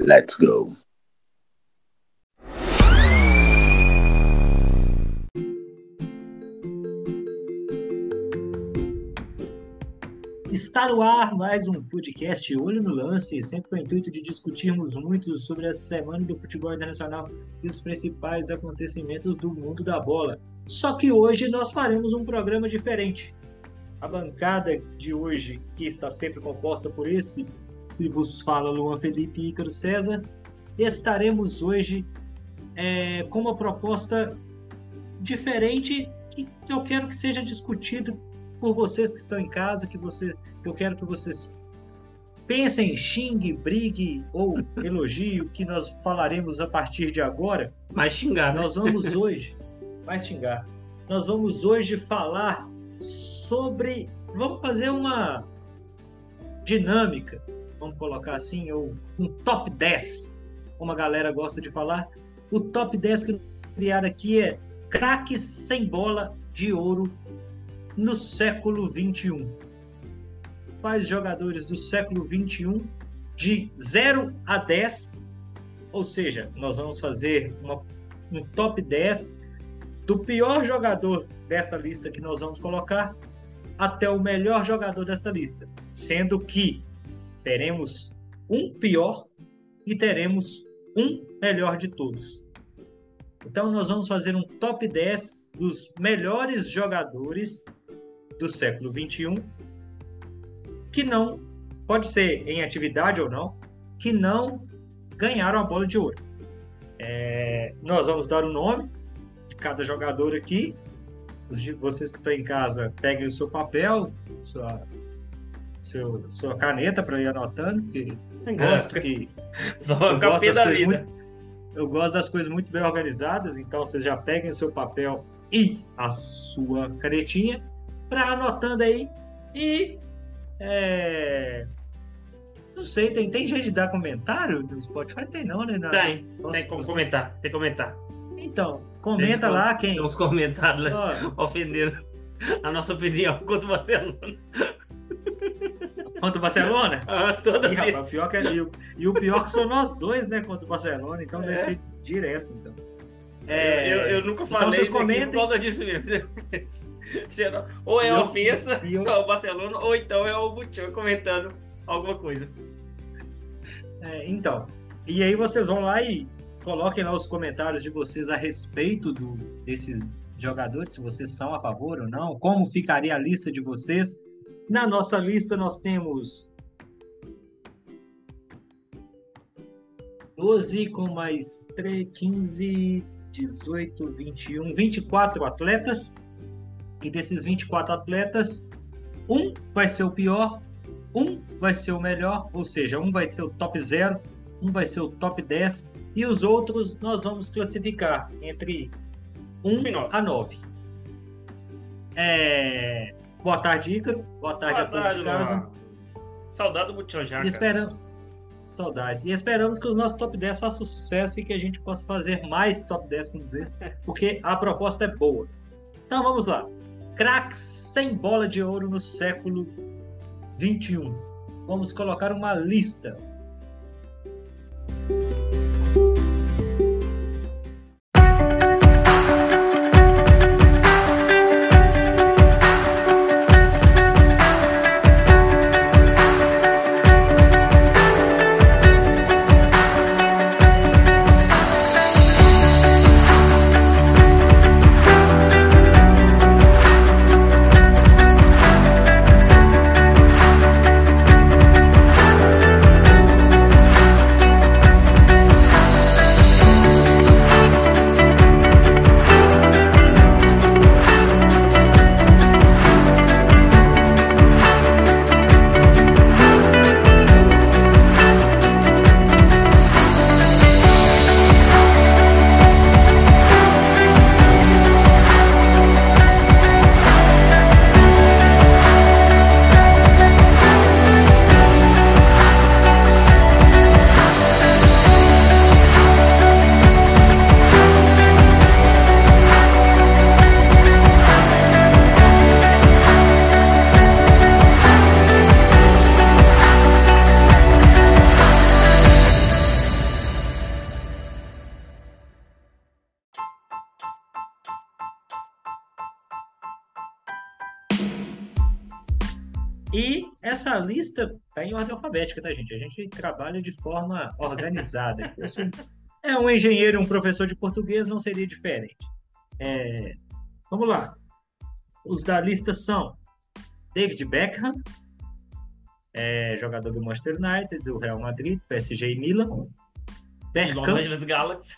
Let's go. Está no ar mais um podcast Olho no Lance, sempre com o intuito de discutirmos muito sobre a semana do futebol internacional e os principais acontecimentos do mundo da bola. Só que hoje nós faremos um programa diferente. A bancada de hoje, que está sempre composta por esse que vos fala Luan Felipe e Ícaro César, estaremos hoje é, com uma proposta diferente que eu quero que seja discutida por vocês que estão em casa, que você, eu quero que vocês pensem, xingue, brigue ou elogie o que nós falaremos a partir de agora. Mais xingar. Né? Nós vamos hoje, mais xingar. Nós vamos hoje falar sobre, vamos fazer uma dinâmica, vamos colocar assim, ou um top 10, como a galera gosta de falar. O top 10 que criado aqui é craques sem bola de ouro no século 21. Quais jogadores do século 21 de 0 a 10, ou seja, nós vamos fazer uma, um top 10 do pior jogador dessa lista que nós vamos colocar até o melhor jogador dessa lista, sendo que teremos um pior e teremos um melhor de todos. Então nós vamos fazer um top 10 dos melhores jogadores do século XXI, que não, pode ser em atividade ou não, que não ganharam a bola de ouro. É, nós vamos dar o nome de cada jogador aqui. Vocês que estão em casa, peguem o seu papel, sua, seu, sua caneta para ir anotando, que eu gosto que. eu gosto, das coisas muito, eu gosto das coisas muito bem organizadas, então vocês já peguem o seu papel e a sua canetinha para anotando aí. E. É... Não sei, tem, tem jeito de dar comentário no Spotify? Tem não, né? Na... Tem, Nossa, tem como comentar, tem comentar. Então, comenta tem, lá quem. Tem uns comentários né? ofendendo a nossa opinião contra o Barcelona. Contra o Barcelona? Ah, toda e, vez. Rapaz, pior que é, e, o, e o pior que são nós dois, né, contra o Barcelona, então é. deve ser direto, então. É, eu, eu, nunca então falei então, vocês comentem... por causa disso mesmo. ou é ofensa eu... ao Barcelona, ou então é o Butchão comentando alguma coisa. É, então, e aí vocês vão lá e coloquem lá os comentários de vocês a respeito do, desses jogadores, se vocês são a favor ou não, como ficaria a lista de vocês. Na nossa lista nós temos 12 com mais 3, 15, 18, 21, 24 atletas. E desses 24 atletas, um vai ser o pior, um vai ser o melhor, ou seja, um vai ser o top 0, um vai ser o top 10 e os outros nós vamos classificar entre 1 a 9. É... Boa tarde, Ícaro. Boa tarde Boa a todos tarde, de casa. Saudade do já. Esperamos. Saudades. E esperamos que os nossos top 10 façam sucesso e que a gente possa fazer mais top 10 como vezes, porque a proposta é boa. Então vamos lá. Craques sem bola de ouro no século 21. Vamos colocar uma lista alfabética, tá, gente? A gente trabalha de forma organizada. Sou... é um engenheiro, um professor de português, não seria diferente. É... Vamos lá. Os da lista são David Beckham, é, jogador do Manchester United, do Real Madrid, PSG e Milan. Bergkamp, Los Angeles Galaxy.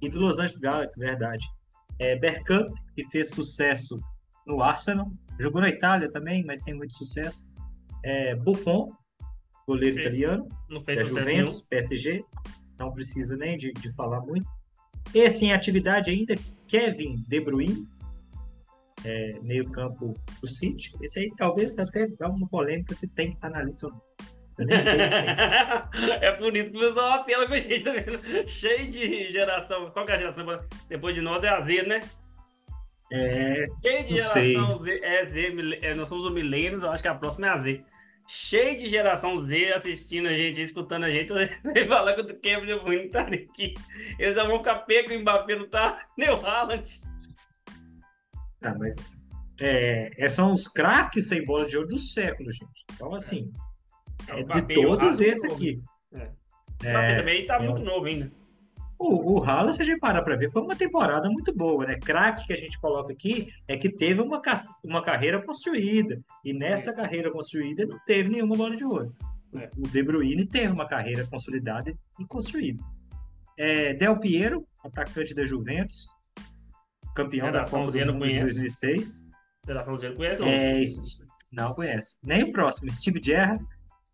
e do Los Angeles Galaxy, verdade. É, Bergkamp, que fez sucesso no Arsenal, jogou na Itália também, mas sem muito sucesso. É, Buffon, goleiro fez, italiano, não fez da Juventus, nenhum. PSG, não precisa nem de, de falar muito. Esse em atividade ainda, Kevin De Bruyne, é, meio campo do City. Esse aí talvez até dá uma polêmica se tem que estar na lista ou não. Eu nem sei se tem. é bonito que usou uma pela que a gente tá vendo. Cheio de geração. Qual que é a geração? Depois de nós é a Z, né? É. Cheio de geração Z. É Z, é, nós somos o Milênios, eu acho que a próxima é a Z. Cheio de geração Z assistindo a gente, escutando a gente. Você fala que o Kevin De tá aqui. Eles vão ficar pego o Mbappé não tá, nem o Haaland. Ah, mas é, é, são os craques sem bola de ouro do século, gente. Então, assim, é, é de todos esses aqui. É. É, também tá é muito novo ainda. O, o Haaland, se a gente parar para ver, foi uma temporada muito boa, né? Craque que a gente coloca aqui é que teve uma, uma carreira construída. E nessa é. carreira construída não teve nenhuma bola de ouro. É. O De Bruyne teve uma carreira consolidada e construída. É, Del Piero, atacante da Juventus, campeão da Copa do Mundo de 2006. Geração conhece? É, não conhece. Nem o próximo, Steve Gerrard.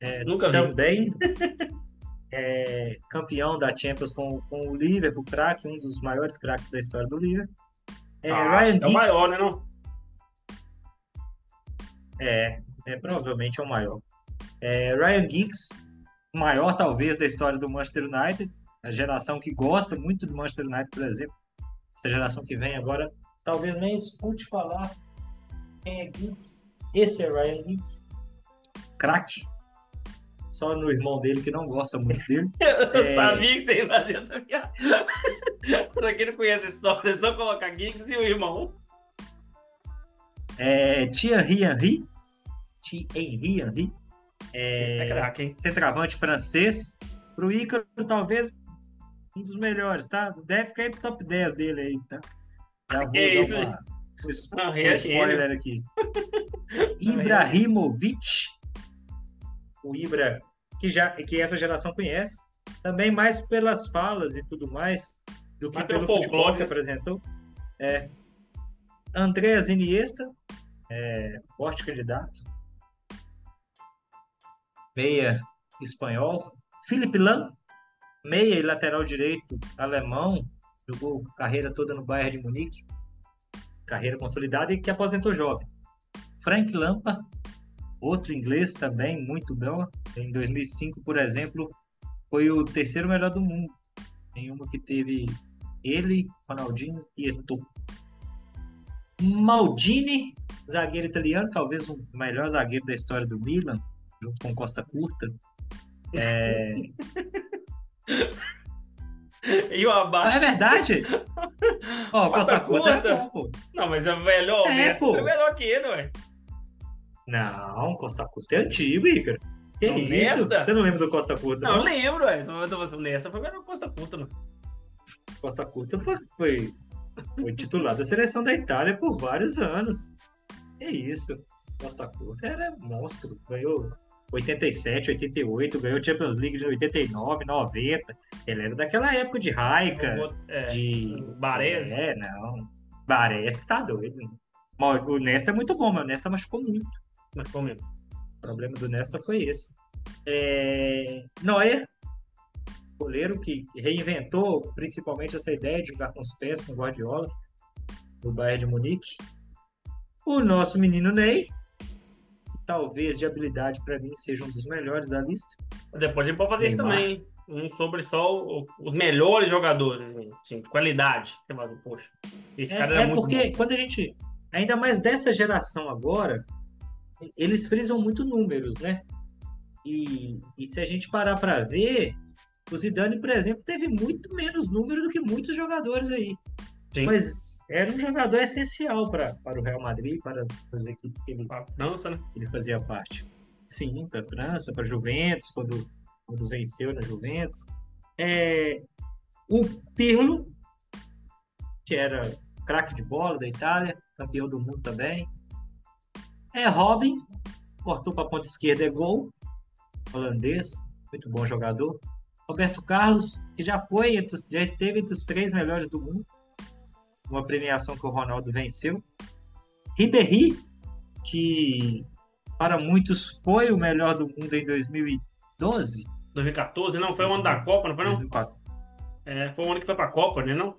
É, Nunca também é, campeão da Champions com, com o Liverpool, craque, um dos maiores craques da história do Liverpool. É, ah, Ryan é o maior, né, não? É, é, provavelmente é o maior. É, Ryan Giggs, maior talvez da história do Manchester United, a geração que gosta muito do Manchester United, por exemplo, essa geração que vem agora, talvez nem escute falar quem é Giggs. Esse é Ryan Giggs, craque. Só no irmão dele que não gosta muito dele. Eu é... sabia que você ia fazer essa piada. pra quem não conhece a história, é só colocar Giggs e o irmão. É, Thierry Henry. Thierry Henry. É, é craque, hein? Centroavante francês. Pro Ícaro, talvez um dos melhores, tá? Deve ficar pro top 10 dele aí, tá? Já vou que dar uma, um, um spoiler aqui. Ibrahimovic, o Ibra, que, já, que essa geração conhece, também mais pelas falas e tudo mais, do que pelo futebol que apresentou. É. Andreas Iniesta, é, forte candidato. Meia espanhol. Felipe Lam, meia e lateral direito alemão, jogou carreira toda no Bayern de Munique, carreira consolidada e que aposentou jovem. Frank Lampa, outro inglês também muito bom, em 2005, por exemplo, foi o terceiro melhor do mundo, em uma que teve ele, Ronaldinho e Eto'o. Maldini, zagueiro italiano, talvez o melhor zagueiro da história do Milan, junto com Costa Curta. É... E o abate. É verdade? Ó, oh, Costa Curta é bom, pô. Não, mas é melhor. É, pô. É melhor que ele, ué. Não, Costa Curta é antigo, Ícaro. Que não, isso? Você não lembra do Costa Curta? Não, não? lembro, ué. Nessa foi melhor Costa Curta, mano. Costa Curta foi, foi, foi titular da seleção da Itália por vários anos. Que isso. Costa Curta era monstro. Ganhou 87, 88, ganhou Champions League de 89, 90. Ele era daquela época de Raika, é, de... Baresi. É, não. Baresi tá doido. O Nesta é muito bom, mas o Nesta machucou muito. Machucou mesmo. O problema do Nesta foi esse. É... Neuer, goleiro que reinventou principalmente essa ideia de jogar com os pés com o Guardiola, do Bayern de Munique. O nosso menino Ney, talvez de habilidade para mim seja um dos melhores da lista. Depois a gente pode fazer Neymar. isso também. Um sobre só o, os melhores jogadores, assim, de qualidade. Poxa, esse é, cara é, é porque bom. quando a gente. Ainda mais dessa geração agora, eles frisam muito números, né? E, e se a gente parar para ver, o Zidane, por exemplo, teve muito menos números do que muitos jogadores aí. Sim. Mas era um jogador essencial para, para o Real Madrid, para as equipes que ele, França, né? ele fazia parte. Sim, para a França, para a Juventus, quando, quando venceu na Juventus. É, o Pirlo, que era craque de bola da Itália, campeão do mundo também. É Robin, cortou para a ponta esquerda, é gol, holandês, muito bom jogador. Roberto Carlos, que já foi, já esteve entre os três melhores do mundo, uma premiação que o Ronaldo venceu. Ribéry, que para muitos foi o melhor do mundo em 2012. 2014, não? Foi o ano da Copa, não foi não? 2004. É, foi o ano que foi para a Copa, né não?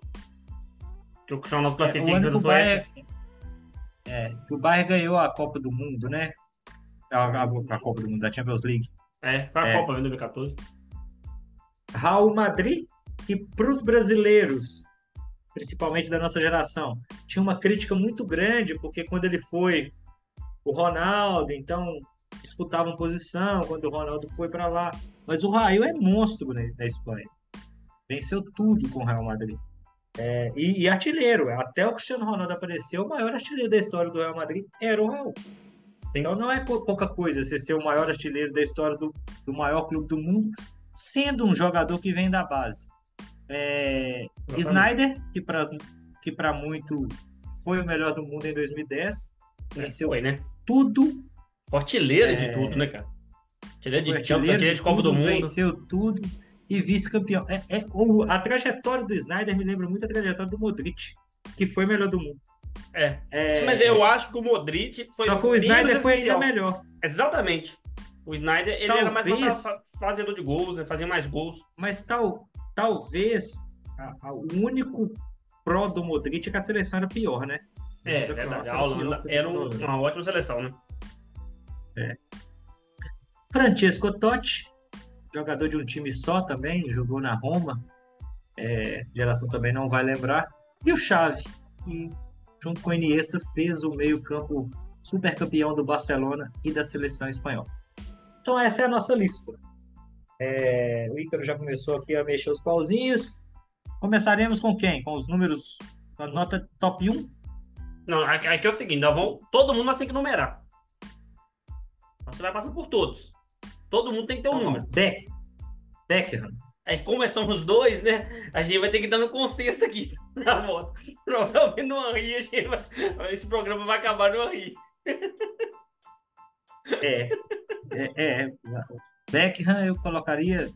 Que o Ronaldo classifica é, do Suécia. É, que o Bayern ganhou a Copa do Mundo, né? A, a, a Copa do Mundo, da Champions League. É, foi a é. Copa em 2014. Raul Madrid, que para os brasileiros, principalmente da nossa geração, tinha uma crítica muito grande, porque quando ele foi o Ronaldo, então disputavam posição quando o Ronaldo foi para lá. Mas o Raul é monstro né, na Espanha. Venceu tudo com o Real Madrid. É, e, e, artilheiro, até o Cristiano Ronaldo apareceu, o maior artilheiro da história do Real Madrid era o Raul. Então não é pouca coisa você ser o maior artilheiro da história do, do maior clube do mundo, sendo um jogador que vem da base. É, Snyder, que para que muito foi o melhor do mundo em 2010, é, venceu foi, né? tudo. Artilheiro é, de tudo, né, cara? Artilheiro de, artilheiro de, de Copa do Mundo. Venceu tudo e vice-campeão. É, é, a trajetória do Snyder me lembra muito a trajetória do Modric, que foi melhor do mundo. É. é. Mas eu acho que o Modric foi. Só que o Snyder foi ainda melhor. Exatamente. O Snyder ele talvez, era mais fazedor de gols, né? fazia mais gols. Mas tal, talvez a, a, o único pró do Modric é que a seleção era pior, né? É, verdade. A Holanda era um, uma ótima seleção, né? É. Francesco Totti, jogador de um time só também, jogou na Roma. É, geração também não vai lembrar. E o Xavi, que junto com o Iniesta fez o meio-campo super campeão do Barcelona e da seleção espanhola. Então essa é a nossa lista. É, o Ícaro já começou aqui a mexer os pauzinhos. Começaremos com quem? Com os números da nota top 1? Não, aqui é o seguinte, nós vamos, todo mundo vai ter que numerar. Você vai passar por todos. Todo mundo tem que ter um não, número. Beck. Beckham. Aí, como somos dois, né? A gente vai ter que dar um consenso aqui na volta. Provavelmente no Henri, vai... esse programa vai acabar no Henri. É, é, é. Beckham eu colocaria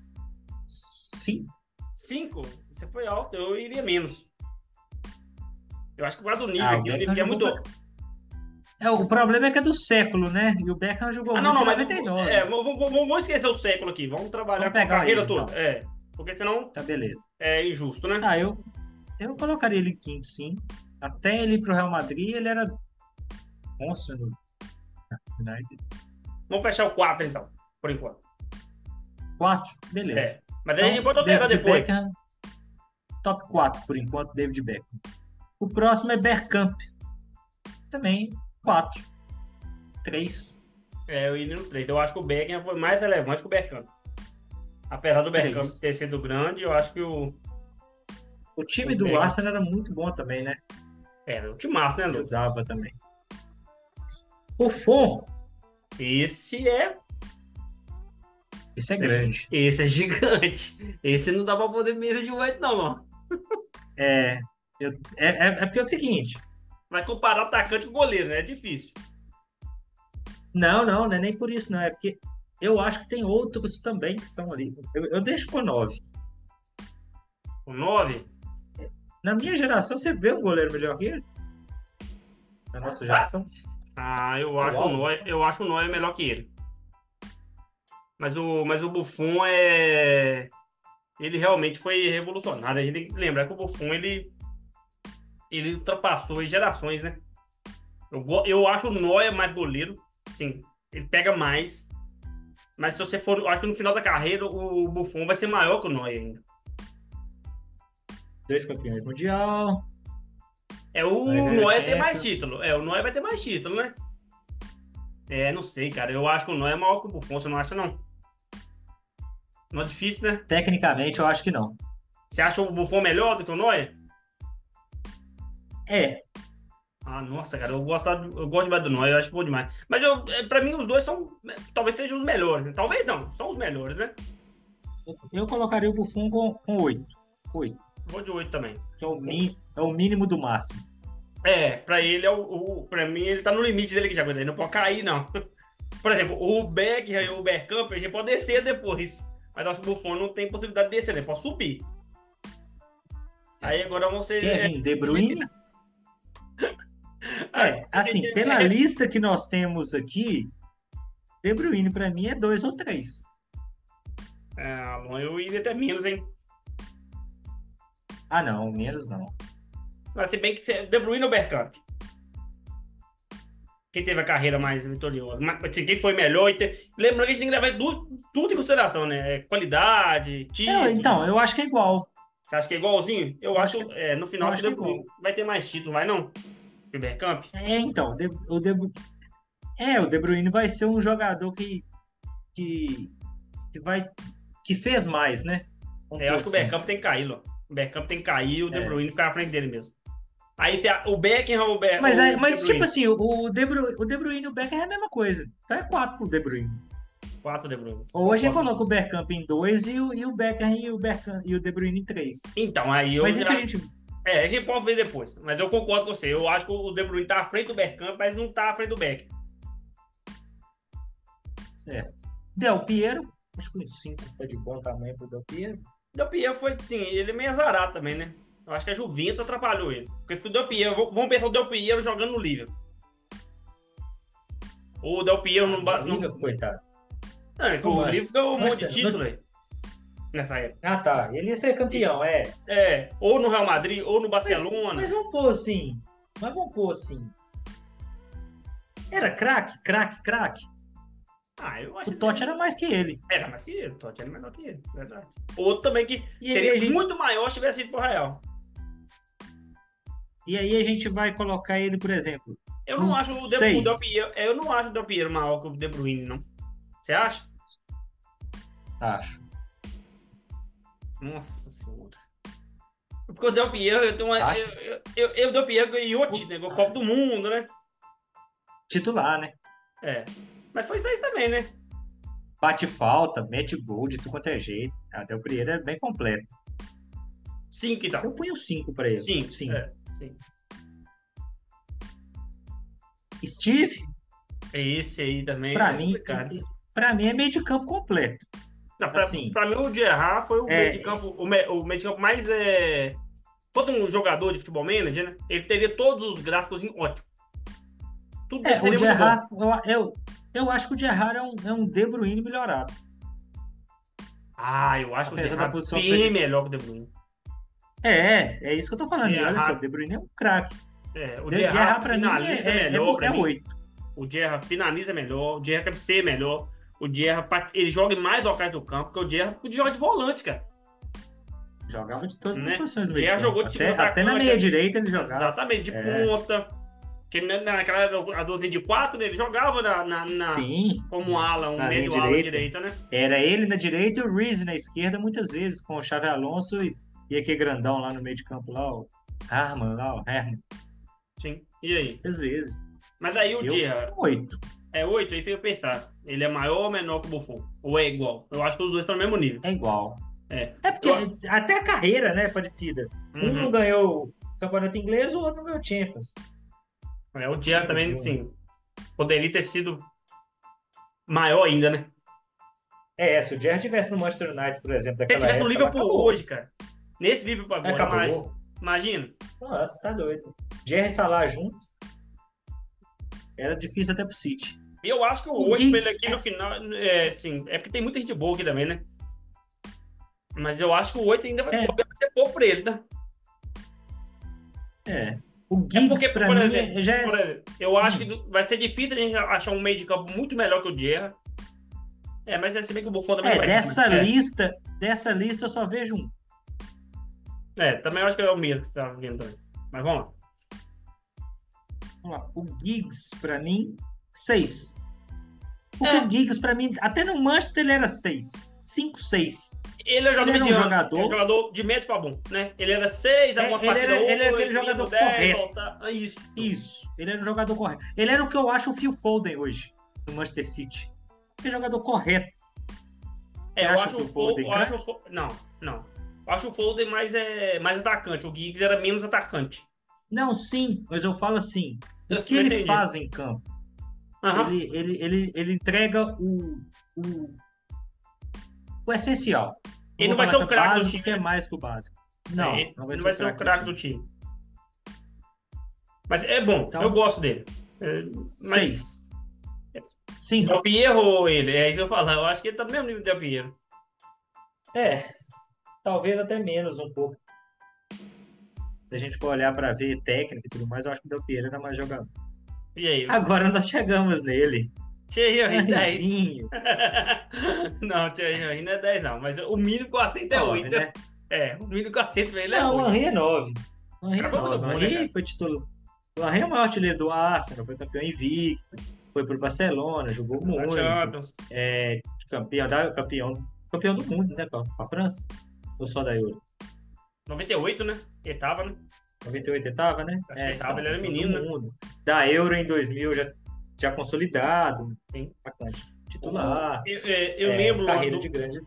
cinco. Cinco? Você foi alto, eu iria menos. Eu acho que o do nível ah, aqui, ele é muito. É, o problema é que é do século, né? E o Beckham jogou ah, não, muito não, em 99. É, vamos esquecer o século aqui. Vamos trabalhar vamos com a carreira toda. Então. É. Porque senão. Tá, beleza. É injusto, né? Ah, eu, eu colocaria ele quinto, sim. Até ele ir pro Real Madrid, ele era monstro no United. Vamos fechar o 4, então, por enquanto. 4? Beleza. É. Mas aí então, pode alterar depois. Beckham, top 4, por enquanto, David Beckham. O próximo é Bergkamp. Também 4. 3. É, eu iria no 3. Eu acho que o Beckham foi mais relevante que o Bergkamp. Apesar do Bergkamp ter sido grande, eu acho que o. O time o do Beckham... Arsenal era muito bom também, né? Era, o time massa, né, Lu? Ajudava também. O For. Esse é. Esse é grande. Esse é gigante. Esse não dá pra poder mesa de oito, não, mano. É, eu, é, é, é porque é o seguinte. Vai comparar atacante com goleiro, né? É difícil. Não, não, não é nem por isso, não. É porque eu acho que tem outros também que são ali. Eu, eu deixo com 9. Com 9? Na minha geração, você vê um goleiro melhor que ele? Na nossa geração? Ah, eu acho, o Noé, eu acho o Noé melhor que ele. Mas o, mas o Buffon é. Ele realmente foi revolucionário. A gente tem que lembrar que o Buffon ele, ele ultrapassou gerações, né? Eu, eu acho o Noé mais goleiro. Sim, ele pega mais. Mas se você for, eu acho que no final da carreira o Buffon vai ser maior que o Neuer ainda. Dois campeões mundial. É o Neuer tem mais título. É, o Neuer vai ter mais título, né? É, não sei, cara. Eu acho que o Neuer é maior que o Buffon, você não acha, não? Não é difícil, né? Tecnicamente, eu acho que não. Você acha o Buffon melhor do que o Neuer? É. Ah, nossa, cara, eu gosto, eu gosto demais do Neuer, eu acho bom demais. Mas eu, é, pra mim, os dois são, talvez sejam os melhores. Né? Talvez não, são os melhores, né? Eu colocaria o Buffon com, com 8. 8. Vou de 8 também. Que é o, mi, é o mínimo do máximo. É, pra ele, é o, o, pra mim, ele tá no limite dele que já ele não pode cair, não. Por exemplo, o Beck e o Bergkamp, a gente pode descer depois. Mas acho que o Buffon não tem possibilidade de descer, ele pode subir. Aí agora vão ser... Quem? De Bruyne? É, assim, pela lista que nós temos aqui, De Bruyne pra mim é dois ou três. É, eu iria até menos, hein? Ah, não, menos não. Mas se bem que De Bruyne ou Bergkamp? Quem teve a carreira mais vitoriosa? Assim, quem foi melhor? Lembrando que a gente tem que levar tudo, tudo em consideração, né? Qualidade, título. É, então, eu acho que é igual. Você acha que é igualzinho? Eu, eu acho que é, no final acho que é vai ter mais título, vai não? O Bergkamp? É, então, o De, é, o De Bruyne vai ser um jogador que, que, que vai que fez mais, né? é, eu acho que o Bergkamp tem que cair. O Bergkamp tem que cair e o De é. Bruyne ficar à frente dele mesmo. Aí o Beckham, o Beckham. Mas, o mas tipo assim, o De, Bruyne, o De Bruyne e o Beckham é a mesma coisa. Então é 4 pro De Bruyne. 4 De Bruyne. A gente coloca o Bergkamp em 2 e o, e o Beckham e o, Bergkamp, e o De Bruyne em 3. Então, aí eu. Mas isso a gente. É, a gente pode ver depois. Mas eu concordo com você. Eu acho que o De Bruyne tá à frente do Bergkamp, mas não tá à frente do Beckham. Certo. Del Piero, acho que uns 5 tá de bom tamanho pro Del Piero. Del Piero foi, sim, ele é meio azarado também, né? Eu acho que a Juventus atrapalhou ele. Porque se o Del Piero, vamos pensar o Del Piero jogando no Liverpool. O Del Piero não... No... coitado. Não, é o Liverpool ganhou um monte de título aí. Nessa época. Ah, tá. Ele ia ser campeão, é. É, ou no Real Madrid, ou no Barcelona. Mas, mas vamos pôr assim. Mas vamos pôr assim. Era craque, craque, craque. Ah, eu acho o Totti que... era mais que ele. Era mais que ele, o Totti era menor que ele, verdade. Outro também que e seria gente... muito maior se tivesse ido pro Real. E aí a gente vai colocar ele, por exemplo. Eu não acho o De, o Del Piero, eu não acho o Del Piero maior que o De Bruyne, não. Você acha? Acho. Nossa senhora. Porque o Del Piero, eu tenho uma. Acho. Eu, eu, eu, eu Del Piero ganhou o né? O Copa do Mundo, né? Titular, né? É. Mas foi só isso também, né? Bate falta, mete gol de tudo quanto é jeito. A Del Piero é bem completo. Cinco, então. Eu ponho cinco pra ele. Cinco. cinco. É. Sim. Steve? Esse aí também. Pra, é mim, pra mim é meio de campo completo. Não, pra, assim, pra mim o Gerard foi o é, meio de campo, o, me, o meio de campo mais. É... Fosse um jogador de futebol manager, né? Ele teria todos os gráficos em ótimo. Tudo é, o Gerard, eu, eu, eu, acho que o Gerard é um, é um De Bruyne melhorado. Ah, eu acho Apesar o Gerard bem melhor que o De Bruyne. É, é isso que eu tô falando. Gerrard... Olha só, o De Bruyne é um craque. É, o Gerrard pra finaliza mim é, melhor. É, é, é 8. O Gerrard finaliza melhor, o Gerrard cabeceia melhor. O Gerrard, ele joga mais locais do campo, porque o Gerrard joga de volante, cara. Jogava de todas as né? posições do meio. jogou de até, até na meia direita ele jogava. Exatamente, de é. ponta. Porque naquela a 12 de 4, né, ele jogava na, na, na Sim, como ala, um meio direita. ala direita, né? Era ele na direita e o Reese na esquerda, muitas vezes, com o Xavi Alonso e e aquele grandão lá no meio de campo lá, o Harman lá, o Herman. Sim. E aí? Às vezes. Mas daí o eu, dia. Oito. É oito, aí você pensar. Ele é maior ou menor que o Buffon? Ou é igual? Eu acho que os dois estão no mesmo nível. É igual. É. É porque eu... até a carreira, né, é parecida. Uhum. Um não ganhou o campeonato inglês, o outro não ganhou Champions. É, o dia também, sim. Poderia ter sido maior ainda, né? É, se o Gerrard tivesse no Manchester United, por exemplo, Se tivesse no Liverpool hoje, cara. Nesse nível para agora, Acabou. imagina. Nossa, tá doido. Jerry e Salah juntos. Era difícil até pro City. Eu acho que o, o 8 Giggs... aqui no final. É, sim, é porque tem muita gente boa aqui também, né? Mas eu acho que o 8 ainda vai, é. ser pouco pra ele, tá? É. O Giggs, é porque, pra mim, exemplo, já é... Exemplo, eu acho hum. que vai ser difícil a gente achar um meio de campo muito melhor que o Gerra. É, mas é se bem que o Buffon também é, vai. Dessa lista, é. dessa lista eu só vejo um. É, também acho que é o Mira que tá vindo também. Mas vamos lá. Vamos lá. O Giggs, pra mim, 6. Porque é. o Giggs, pra mim, até no Manchester ele era 6. 5, 6. Ele é Ele era um jogador- é um jogador de médio pra bom, né? Ele era 6, É, alguma ele era- ele era aquele jogador 10, correto. voltar. Ah, Isso. Isso. Ele era um jogador correto. Ele era o que eu acho o Phil Foden hoje, no Manchester City. É jogador correto. Você É, eu acho que o Foden. Eu craque? acho o Fo- Não, não. Eu acho o Foden mais, é, mais atacante. O Giggs era menos atacante. Não, sim, mas eu falo assim. Eu O que ele entendi. faz em campo? Aham. Ele, ele, ele, ele entrega o, o, o essencial. Ele não vai falar ser o que craque do time, que é mais que o básico. Não, É, não vai ele ser, o craque do time. time. Mas é bom, Então- eu gosto dele. É, mas Seis. Sim, Del Piero ou ele? É isso que eu falo. Eu acho que ele tá no mesmo nível do Del Piero. É, talvez até menos um pouco. Se a gente for olhar para ver técnica e tudo mais, eu acho que o Del Piero era mais jogador. E aí? Agora nós chegamos nele. Thierry Henry 10. Henryzinho, não, Thierry Henry não é 10 não. Mas o mínimo que eu aceito é nove, 8. né? É, o mínimo que eu aceito ele é Não, o 8. Henry é 9. O Henry é Cara, foi 9. muito O né, Henry cara? foi titular. O Henry é o maior artilheiro do Arsenal, foi campeão invicto, foi pro Barcelona, jogou muito, Champions. é campeão, da, campeão, campeão do mundo, né, com a, França? Ou só da Euro? 98, né? Ele tava, né? 98 etava, né? Acho que ele tava, ele era menino, né? mundo. Da Euro em 2000 já, já consolidado, Sim. titular, Eu, é, eu é, lembro carreira do- de grande.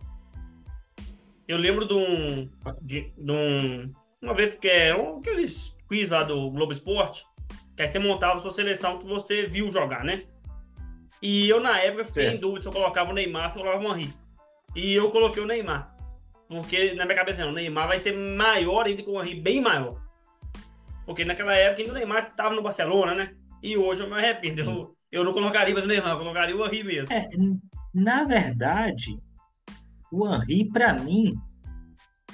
Eu lembro de um. De, de um uma vez que é um, aqueles quiz lá do Globo Esporte, que aí você montava a sua seleção que você viu jogar, né? E eu, na época, fiquei Certo. em dúvida se eu colocava o Neymar ou se eu colocava o Henry. E eu coloquei o Neymar. Porque na minha cabeça, não, o Neymar vai ser maior ainda que o Henry, bem maior. Porque naquela época ainda o Neymar estava no Barcelona, né? E hoje eu me arrependo. Eu, eu não colocaria mais o Neymar, eu colocaria o Henry mesmo. É, na verdade, o Henry, pra mim,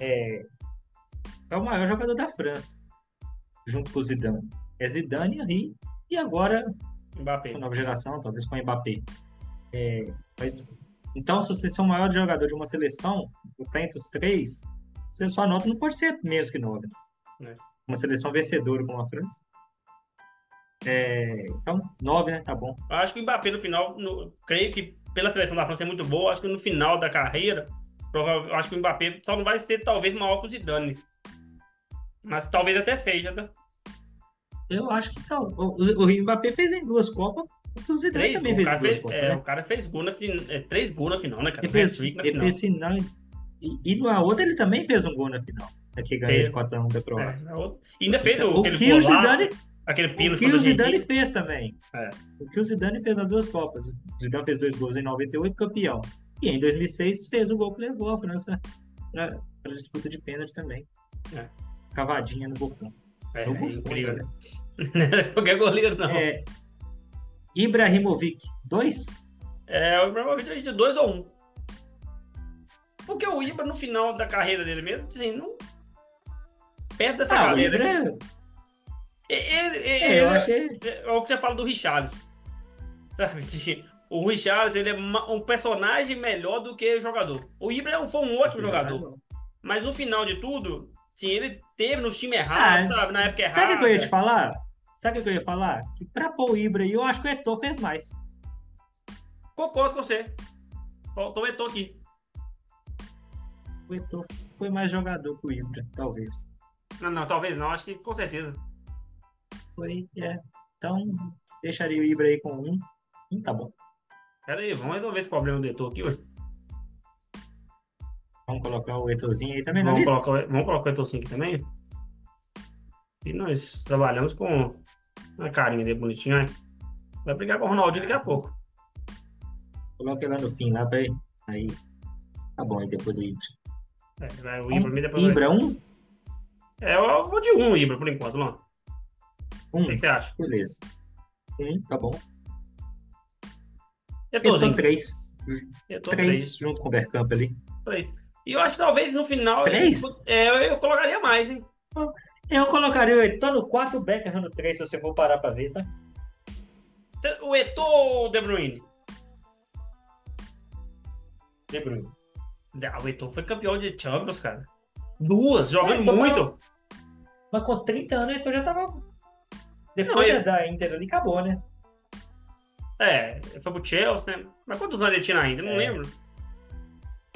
é, é o maior jogador da França, junto com o Zidane. É Zidane, Henry e agora Mbappé. essa nova geração, talvez com o Mbappé. É, mas, então, se você é o maior jogador de uma seleção, tá entre os três, você, sua nota não pode ser menos que nove. É. Uma seleção vencedora como a França. É, então, nove, né? Tá bom. Acho que o Mbappé no final, no- creio que pela seleção da França é muito boa, acho que no final da carreira, acho que o Mbappé só não vai ser talvez maior que o Zidane. Mas talvez até seja, tá? Eu acho que tá. O, o, Mbappé fez em duas Copas, o Zidane Três também fez duas fez, Copas. é, né? o cara fez gol na fin- é, três gols na final, né, cara? Ele fez, ele final. fez final. E, e na outra ele também fez um gol na final. Né, Que ganhou de 4x1 da É, Croácia. outra- e ainda fez o, o aquele que o Zidane, aquele o pênalti que o Zidane fez também. É. O que o Zidane fez nas duas Copas. O Zidane fez dois gols em 98, campeão. E em 2006 fez o gol que levou a França para a disputa de pênalti também. É. Cavadinha no Buffon. É, No é Buffon, incrível. né? Qualquer goleiro, não. É, É, Ibrahimovic, dois? o Ibrahimovic é de dois ou um. Porque o Ibra, no final da carreira dele mesmo, assim, não... Perto dessa Ah, o carreira... Ibra, Ele, ele, é, eu ele- achei. é o que você fala do Richarlison. Sabe? O Richarlison, ele é um personagem melhor do que jogador. O Ibra é foi um ótimo jogador. Mas no final de tudo, sim, ele teve no time errado, Ah, sabe? Na época errada. Sabe o que eu ia te falar? Sabe o que eu ia falar? Que pra pôr o Ibra aí, eu acho que o Eto'o fez mais. Concordo com você. Faltou o Eto'o aqui. O Eto'o foi mais jogador que o Ibra, talvez. Não, não, talvez não. Acho que com certeza. Foi, é. Então, deixaria o Ibra aí com um. Um tá bom. Pera aí, vamos resolver esse problema do Eto'o aqui, ué. Vamos colocar o Eto'ozinho aí também na Vamos colocar, o- vamos colocar o Eto'o aqui também. E nós trabalhamos com uma carinha dele bonitinha, né? Vai brigar com o Ronaldinho daqui a pouco. Coloca ele lá no fim, lá pra ele. Aí. Tá bom, aí depois do Ibra. É, vai o Ibra, depois Ibra, um? É, eu vou de um Ibra por enquanto, Luan. O Um. que que você acha? Beleza. Um, tá bom. Eto'ozinho. Eto'o três. Eto'o Três, três. junto com o Bergkamp ali. Três. E eu acho que talvez no final. Três? É, eu, eu colocaria mais, hein? Eu colocaria o Eto'o no 4, o Becker no 3, se você for parar pra ver, tá? O Eto'o ou o De Bruyne? De Bruyne. Ah, O Eto'o foi campeão de Champions, cara. Duas, jogando É, muito. mas- Mas com 30 anos, o Eto'o já tava... Depois Não, ele- da Inter ali, acabou, né? É, foi pro Chelsea, né? Mas quantos anos ele tinha ainda? Não É. lembro.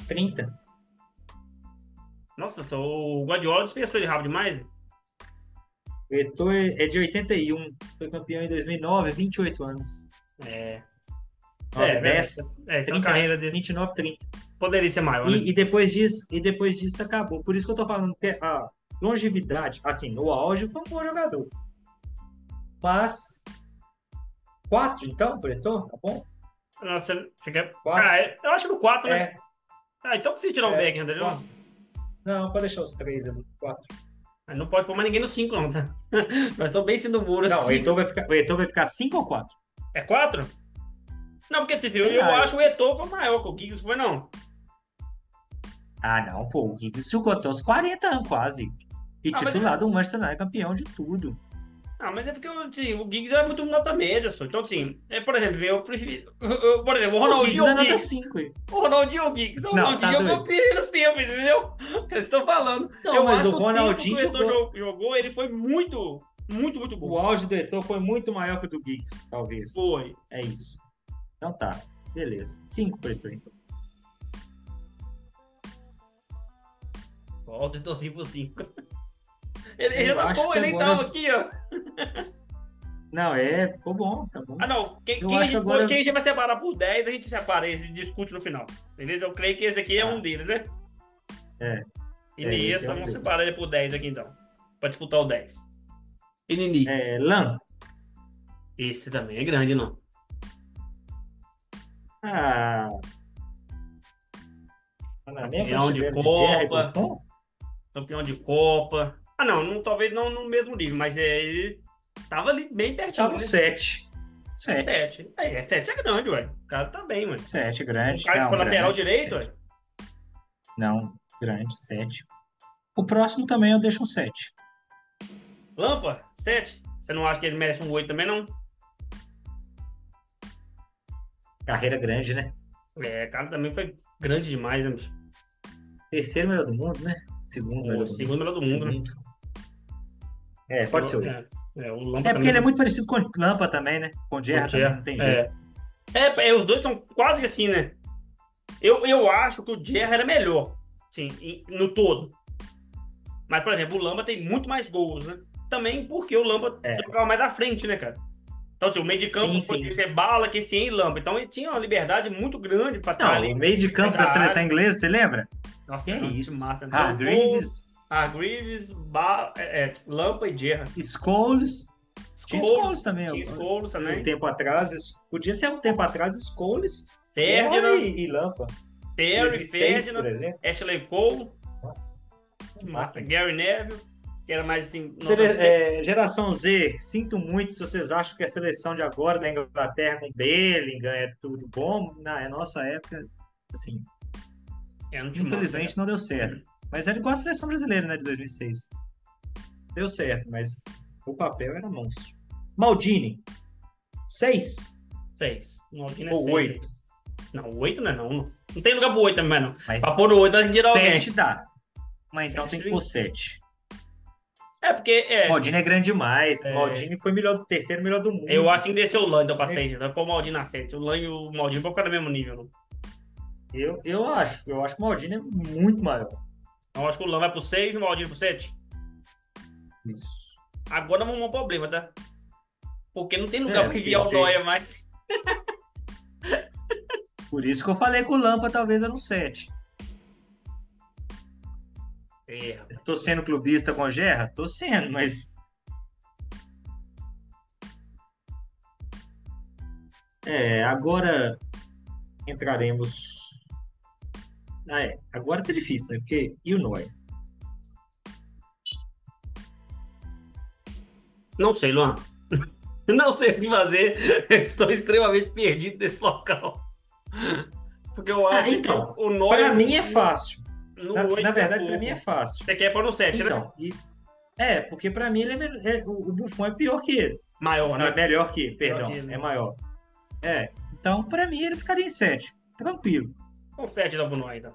30. Nossa, só o Guardiola dispensou ele rápido demais. O Eto'o é de 81. Foi campeão em 2009, 28 anos. É. 9, é, 10, é, tem uma 30, carreira dele. 29, 30. Poderia ser maior, né? E, e depois disso, e depois disso acabou. Por isso que eu tô falando que a longevidade, assim, no auge foi um bom jogador. Mas quatro, então, pro Eto'o, tá bom? Nossa, você quer... Quatro. Ah, é- eu acho que no 4, né? É, Ah, então precisa tirar o É, Beckham, entendeu? quatro. Não, pode deixar os três ali, quatro. Mas Não pode pôr mais ninguém no 5, não, tá? Nós estamos bem sendo muro, Não, o assim. Eto'o vai ficar, o vai ficar cinco ou quatro? É 4? Não, porque tipo, eu, eu acho o Eto'o foi maior que o Giggs, foi não. Ah, não, pô, o Giggs jogou até os 40 anos quase. E Ah, mas- titular do Manchester United, campeão de tudo. Ah, mas é porque assim, o Giggs é muito nota média, só. Então, assim, é, por exemplo, eu prefiro. eu- por exemplo, o O Ronaldinho Giggs ou é o nota Giggs. 5. O Ronaldinho ou o Giggs. O Não, Ronaldinho tá jogou primeiros tempos, entendeu? Eles estão falando. Não, eu mas acho o o Ronaldinho tempo que o jogou- jogou, ele foi muito, muito, muito O bom. auge do Eto'o foi muito maior que o do Giggs, talvez. Foi. É isso. Então tá, beleza. 5 pro Eto'o, então. Volta e torci por 5. Ele, ele ele agora- então aqui, ó. Não, é, ficou bom, tá bom. Ah, não. Quem, quem, a gente agora- quem a gente vai separar por 10, a gente separa esse e discute no final. Beleza? Eu creio que esse aqui é Tá. um deles, né? É. E É, é vamos deles. separar ele por 10 aqui então. Pra disputar o 10. E Nini. É, Lan. Esse também é grande, não. Ah. Campeão de Copa. Campeão de Copa. Ah, não, não talvez não no mesmo nível, mas é, ele tava ali bem pertinho. Tava né? 7. 7. 7. É, 7 é grande, ué. O cara tá bem, ué. 7, O grande. cara que Não, foi lateral grande, direito, sete. ué. Não, grande, 7. O próximo também eu deixo um 7. Lampa, 7. Você não acha que ele merece um 8 também, não? Carreira grande, né? É, cara também foi grande demais, né, bicho? Terceiro melhor do mundo, né? Segundo melhor O do mundo. segundo melhor do mundo, né? É, pode ser 8. É, é, o Lampa É porque ele é muito parecido com o Lampa também, né? Com o o também, não tem jeito. É. É, é, os dois são quase que assim, né? Eu, eu acho que o Gerra era melhor, sim, no todo. Mas, por exemplo, o Lamba tem muito mais gols, né? Também porque o Lamba É. jogava mais à frente, né, cara? Então, assim, o meio de campo Sim, podia ser bala, que sim, Lamba. Então, ele tinha uma liberdade muito grande pra estar ali. o meio de campo da seleção inglesa, você lembra? Nossa, Que é isso? massa. Então, Hargreaves, Hargreaves, ba... é, é, Lampa e Gerra. Scholes. Tinha Scholes, também. Tinha. Scholes também. Um tempo atrás, podia ser um tempo atrás, Scholes, Ferdinand, e, e Lampa. Terry, 2006, por Ferdinand. Ashley Cole, Nossa. Gary Neville, que era mais assim. Sele- é, geração Z, sinto muito se vocês acham que a seleção de agora da Inglaterra com Bellingham é tudo bom. Na nossa época, assim, É, não infelizmente não deu certo. Mas era igual a seleção brasileira, né, de 2006. Deu certo, mas o papel era monstro. Maldini, 6 Seis. Maldini é ou seis. 8. Não, oito não é não. Não tem lugar pro oito também, não. Mas Pra pôr o oito, que tirar alguém. 7 dá. Mas então Sete, tem que pôr 7. É, porque, é, Maldini é grande demais. É. Maldini foi melhor do terceiro, melhor do mundo. eu acho que tem que descer o Lan, então, pra É. seis. Pôr o Maldini na sete. O Lan e o Maldini vão ficar no mesmo nível, não. Eu, eu acho. Eu acho que o Maldini é muito maior. Eu acho que o Lan vai pro seis e o Maldini pro sete. Isso. Agora vamos um problema, tá? Porque não tem lugar É, pra enviar o. Noia mais. Por isso que eu falei que o Lampa talvez era um 7. É, Tô sendo clubista com o Gerra? Tô sendo, mas. É, agora entraremos. Ah, é. Agora tá difícil, né? Porque. E o Neuer? Não sei, Luan. Não sei o que fazer. Estou extremamente perdido nesse local. Porque eu acho então, que o Neuer... Pra mim é fácil. Na, na verdade, pouco. pra mim é fácil. Você quer pôr no 7, né? Então, e- é, porque pra mim ele é, melhor- é- o Buffon é pior que ele. Maior, Não, é né? melhor que ele, perdão. que ele. É maior. É. Então, pra mim, ele ficaria em 7. Tranquilo. Com 7 dá pro Neuer, então.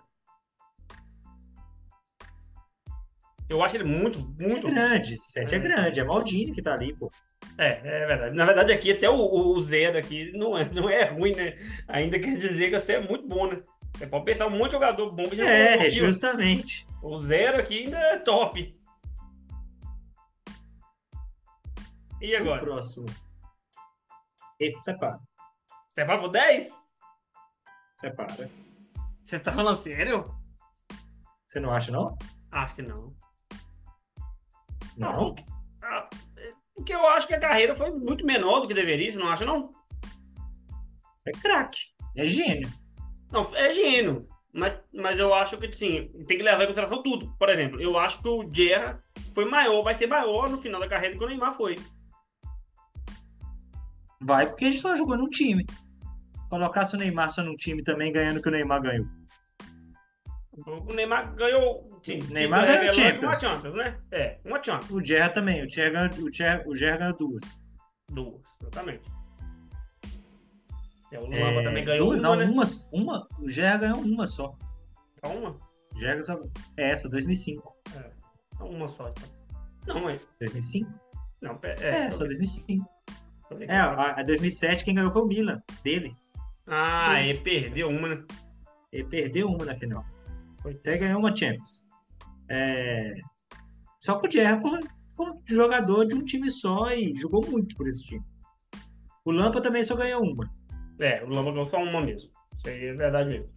Eu acho ele muito, É muito... grande, 7 é. É. grande, é Maldini que tá ali, pô. É, é verdade. Na verdade, aqui até o, o zero aqui não é, não é ruim, né? Ainda quer dizer que você é muito bom, né? Você pode pensar um monte de jogador bom que já É, ó. justamente. O zero aqui ainda é top. E O agora? próximo. Esse separa. Vai pro 10? Separa. Você tá falando sério? Você não acha, não? Acho que não. Não. Ah, Porque eu acho que a carreira foi muito menor do que deveria, você não acha, não? É craque. É gênio. Não, é gênio. Mas, mas eu acho que, assim, tem que levar em consideração tudo. Por exemplo, eu acho que o Gerra foi maior, vai ser maior no final da carreira do que o Neymar foi. Vai porque ele só jogou num time. Colocasse o Neymar só num time também, ganhando o que o Neymar ganhou. O Neymar ganhou. Sim, Neymar ganhou Champions. Uma Champions, né? É, uma Champions. O Gerra também. O Gerra ganhou, o Gerra, o Gerra ganhou duas. Duas, exatamente. É, o É, Lamba também ganhou duas, uma, não, né? uma, uma. O Gerra ganhou uma só. Só uma? O Gerra só. É essa, 2005. Só uma só, então. Não, mas. 2005? Não, é. É, é só tô- 2005. tô vendo É, a, a 2007 quem ganhou foi o Milan, dele. Ah, Isso. ele perdeu uma, né? Ele perdeu uma na final. Foi. Até ganhou uma Champions. É, Só que o Gerra foi, foi um jogador de um time só e jogou muito por esse time. O Lampa também só ganhou uma. É, o Lamba ganhou só uma mesmo. Isso aí é verdade mesmo.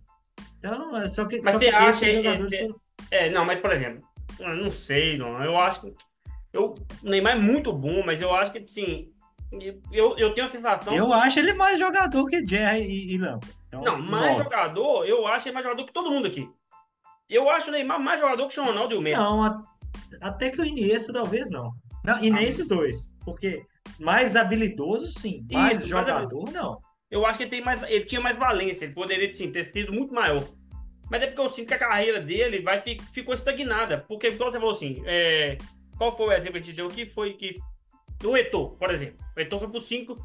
Então, é só que, Mas só você que acha que- jogadores que- foram- É, não, mas por exemplo, eu não sei, não. Eu acho que. Eu, o Neymar é muito bom, mas eu acho que, assim. Eu, eu tenho a sensação. Eu acho ele mais jogador que Gerra e, e Lampa. Então, Não, mais nove. jogador, eu acho ele mais jogador que todo mundo aqui. Eu acho o Neymar mais jogador que o Ronaldo e o Messi. Não, a- até que o Iniesta talvez não. Não, e nem Ah. esses dois. Porque mais habilidoso, sim. Isso, Mais mais jogador, não. Eu acho que ele, tem mais, ele tinha mais valência, ele poderia sim, ter sido muito maior. Mas é porque eu sinto que a carreira dele vai, fi- ficou estagnada. Porque, como você falou assim, é, qual foi o exemplo que a gente deu aqui? Foi que. O Eto'o, por exemplo. O Eto'o foi pro 5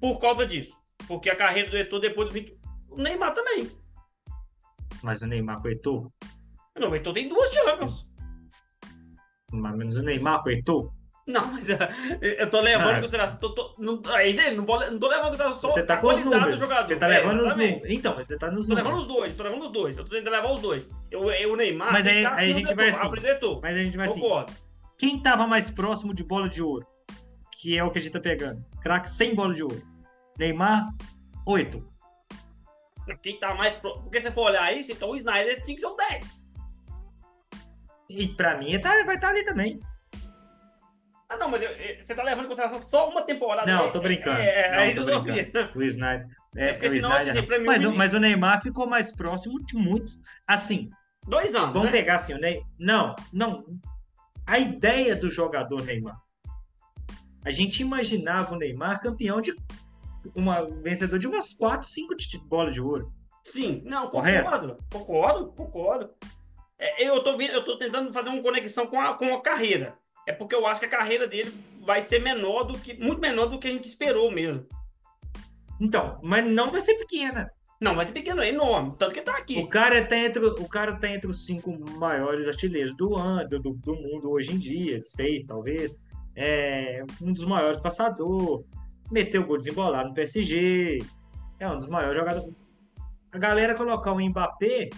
por causa disso. Porque a carreira do Eto'o depois do 20. O Neymar também. Mas o Neymar coetou. Não, o Eto'o tem duas Champions. Mais ou menos o Neymar coetou. Não, mas uh, eu tô levando Ah. em consideração. Tô, tô, não, aí, não, não tô levando em consideração Você tá a com os números. jogador. Você tá É, levando os exatamente. números. Então, mas você tá nos Tô levando números. os dois, tô levando os dois. Eu tô tentando levar os dois. Eu, eu o Neymar. Mas aí- tá aí a gente vai Eto'o, assim. Eto'o. Mas a gente vai assim. Quem tava mais próximo de bola de ouro? Que é o que a gente tá pegando. Craque sem bola de ouro. Neymar, oito. Quem tá mais. Pro... Porque se você for olhar isso, então o Snyder tinha que ser um 10. E pra mim tá- vai estar ali também. Ah, não, mas você tá levando em consideração só uma temporada. Não, tô brincando. É, é, Não, é tô brincando. O Snyder. É, porque o senão, Snyder assim, mim, mas, o mas o Neymar ficou mais próximo de muitos. Assim, Dois anos. vamos né? pegar assim, o Ney. Não, não. A ideia do jogador Neymar. A gente imaginava o Neymar campeão de. Uma, vencedor de umas 4, 5 de bola de ouro. Sim, não, concordo. Concordo, concordo. É, eu, tô, vendo- eu tô tentando fazer uma conexão com a, com a carreira. É porque eu acho que a carreira dele vai ser menor do que. Muito menor do que a gente esperou mesmo. Então, mas não vai ser pequena. Não, vai ser pequeno, é enorme. Tanto que tá O aqui. cara tá entre, o cara tá entre os cinco maiores artilheiros do ano, do, do mundo hoje em dia, seis talvez. É um dos maiores passador. Meteu gol desembolado no PSG. É um dos maiores jogadores. A galera colocar o Mbappé.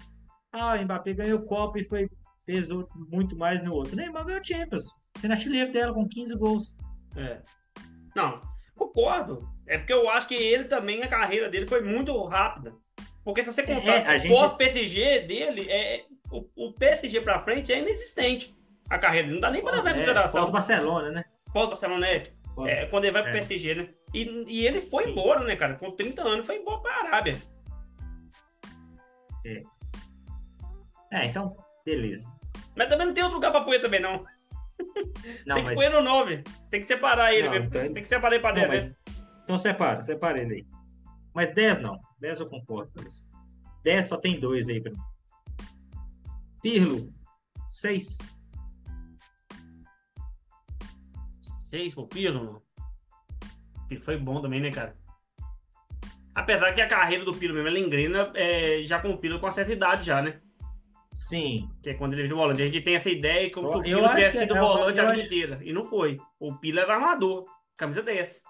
Ah, o Mbappé ganhou Copa e foi, fez muito mais no outro. O Neymar ganhou Champions. Sendo artilheiro dela com 15 gols. É. Não, concordo. É porque eu acho que ele também, a carreira dele foi muito rápida. Porque se você contar É, o gente- pós-PSG dele, é, o, o PSG pra frente é inexistente. A carreira dele não dá nem pra levar em É, consideração. Pós-Barcelona, né? Pós-Barcelona é, é quando ele vai pro É. PSG, né? E, e ele foi Sim. embora, né, cara? Com 30 anos, foi embora pra Arábia. É, então, beleza. Mas também não tem outro lugar pra pôr também, não. Não, tem que mas. pôr no 9. Tem que separar ele, Não, mesmo. então ele- Tem que separar ele pra Não, dentro. né? mas... Então separa, separa ele aí. Mas 10 não. 10 eu concordo com isso. 10 só tem dois aí pra mim. Pirlo, 6. Seis pro Pirlo, mano. Pirlo foi bom também, né, cara? Apesar que a carreira do Pirlo mesmo, ela engrena é, já com o Pirlo com uma certa idade já, né? Sim. Que é quando ele vira volante. A gente tem essa ideia como se o Pirlo tivesse que sido é- volante a vida acho- inteira. E não foi. O Pirlo era armador. Camisa 10.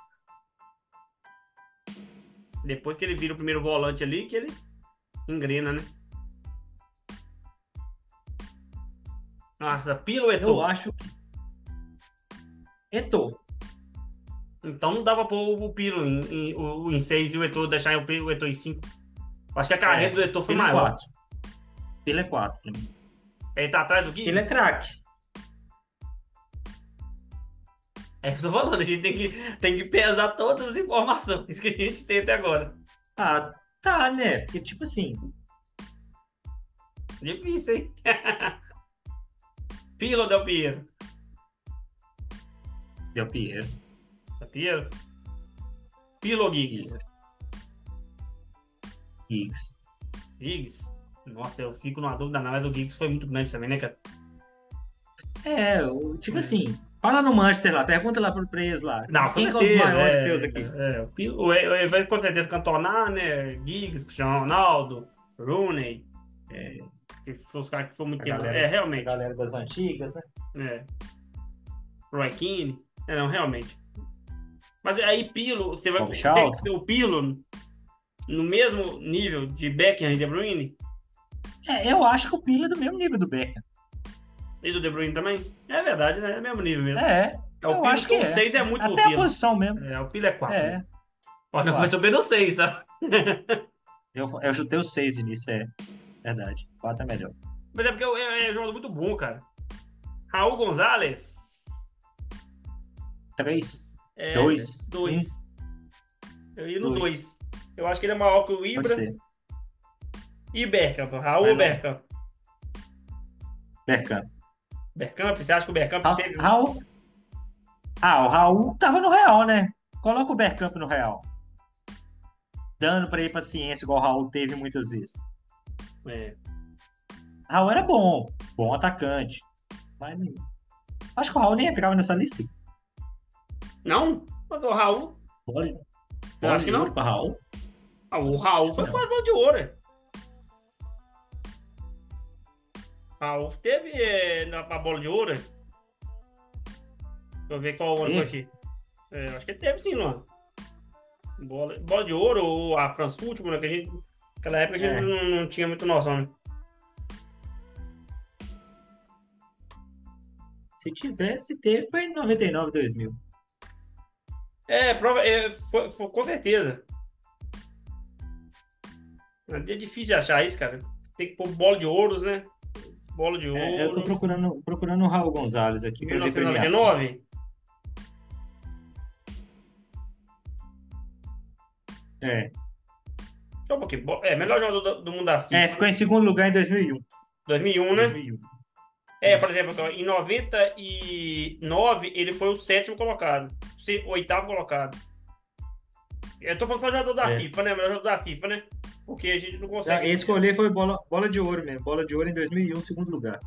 Depois que ele vira o primeiro volante ali, que ele Engrena, né? Nossa, Pilo ou Eu acho que. Eto'o. Então não dava pôr o Pilo em, em, o- em 6 e o Eto'o deixar o, P- o Eto'o em 5. Acho que a carreira É, do Eto'o foi Pilo é maior. 4. Pilo é 4. Ele tá atrás do Gui? Ele é craque. É isso que eu tô falando, a gente tem que, tem que pesar todas as informações que a gente tem até agora. Ah, tá, né? Porque, tipo assim, Difícil, hein? Pilo Del Piero? Del Piero. Del Piero? Pilo Giggs? Giggs. Giggs? Nossa, eu fico numa dúvida, não, mas o Giggs foi muito grande também, né, cara? É, tipo É. assim, fala no Manchester lá, pergunta lá pro eles lá. Não, Quem que é um dos certeza, maiores é, seus aqui? É, o Pilo, ele vai com certeza cantonar, né? Giggs, Cristiano Ronaldo, Rooney, é, que foi os caras que foram muito A tempo. galera- É, A realmente. galera das antigas, né? É. Roy Keane. É, não, realmente. Mas aí Pilo, você vai ter o Pilo no mesmo nível de Beckham e De Bruyne É, eu acho que o Pilo é do mesmo nível do Beckham. e do De Bruyne também. É verdade, né? É o mesmo nível mesmo. É, É, o eu Pilo acho que com é. 6 é muito até a Pilo. posição mesmo. É, o Pilo é 4. É, Olha, quatro. vai subir no 6, sabe? eu, eu chutei o 6 início, é verdade. 4 é melhor. Mas é porque é, é um jogador muito bom, cara. Raul Gonzalez. 3, É, Dois. 2. Eu ia no Dois. 2. Eu acho que ele é maior que o Ibra e Bergkamp. Raul ou. Bergkamp? Bergkamp. Bergkamp? Você acha que o Bergkamp Ra- teve... Raul. Ah, o Raul tava no Real, né? Coloca o Bergkamp no Real. Dando pra ele paciência, igual o Raul teve muitas vezes. É. Raul era bom, bom atacante. Mas acho que o Raul nem entrava nessa lista. Não? Mas o Raul... Bola, Eu acho que não. ouro Raul. Ah, o Raul foi Não. quase bola de ouro. é. Raul teve é, na bola de ouro. é. Deixa eu ver qual ano foi aqui. É, acho que teve sim, Luan. Bola, bola de ouro ou a France Football, né? Que a gente, naquela época a gente É. não, não tinha muita noção, né? Se tivesse, teve, foi em 99, 2000. É, prova, é, foi, foi- com certeza. É difícil de achar isso, cara. Tem que pôr bola de ouros, né? Bola de ouro. É, eu tô procurando, procurando o Raul Gonzalez aqui pra ver premiação. 1999? É. Só um pouquinho. É, melhor jogador do, do mundo da FIFA. é, ficou em segundo lugar em 2001. 2001, né? 2001. É, por exemplo, em 99 ele foi o sétimo colocado. O oitavo colocado. Eu tô falando só jogador da É. FIFA, né? Melhor jogador da FIFA, né? Porque a gente não consegue. Esse escolher foi bola, bola de ouro mesmo. Bola de ouro em 2001, segundo lugar.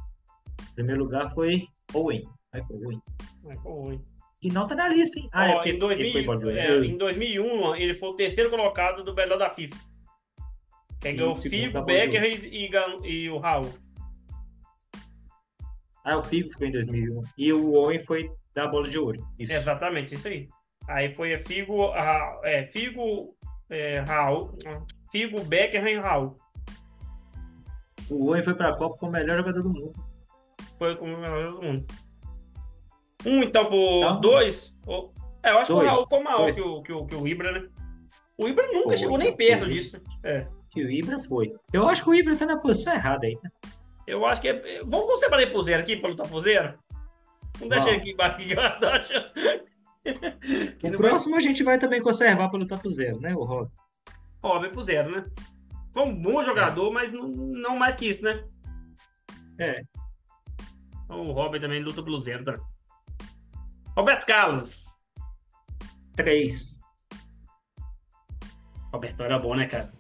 Primeiro lugar foi Owen. Foi Owen. Pô, ruim. Que não tá na lista, hein? Ah, Ó, é porque em, 2000, ele foi bola de ouro. é, em 2001, ele foi o terceiro colocado do melhor da FIFA. Que E ganhou o Figo, de Becker e, e e o Raul. Ah, o Figo ficou em 2001. E o Owen foi da bola de ouro. Isso. Exatamente, isso aí. Aí foi a Figo, a, é, Figo, é, Raul, Figo, Becker e Raul. O Owen foi pra Copa como o melhor jogador do mundo. Foi como o melhor do mundo. Um, então, por Então, dois. É, eu acho que dois, o Raul foi maior que o, que, o, que o Ibra, né? O Ibra nunca Foi, chegou nem foi. perto disso. É. Que o Ibra foi. Eu acho que o Ibra tá na posição errada aí. né? Eu acho que é. Vamos, vamos separar ele por zero aqui, pra lutar zero? Vamos deixar ele aqui eu acho. O não vai- próximo a gente vai também conservar pra lutar pro zero, né, o Rob? Óbvio, por zero, né? Foi um bom jogador, mas não, não mais que isso, né? É. Então, o Robert também luta pelo zero, tá? Roberto Carlos. Três. Roberto era bom, né, cara?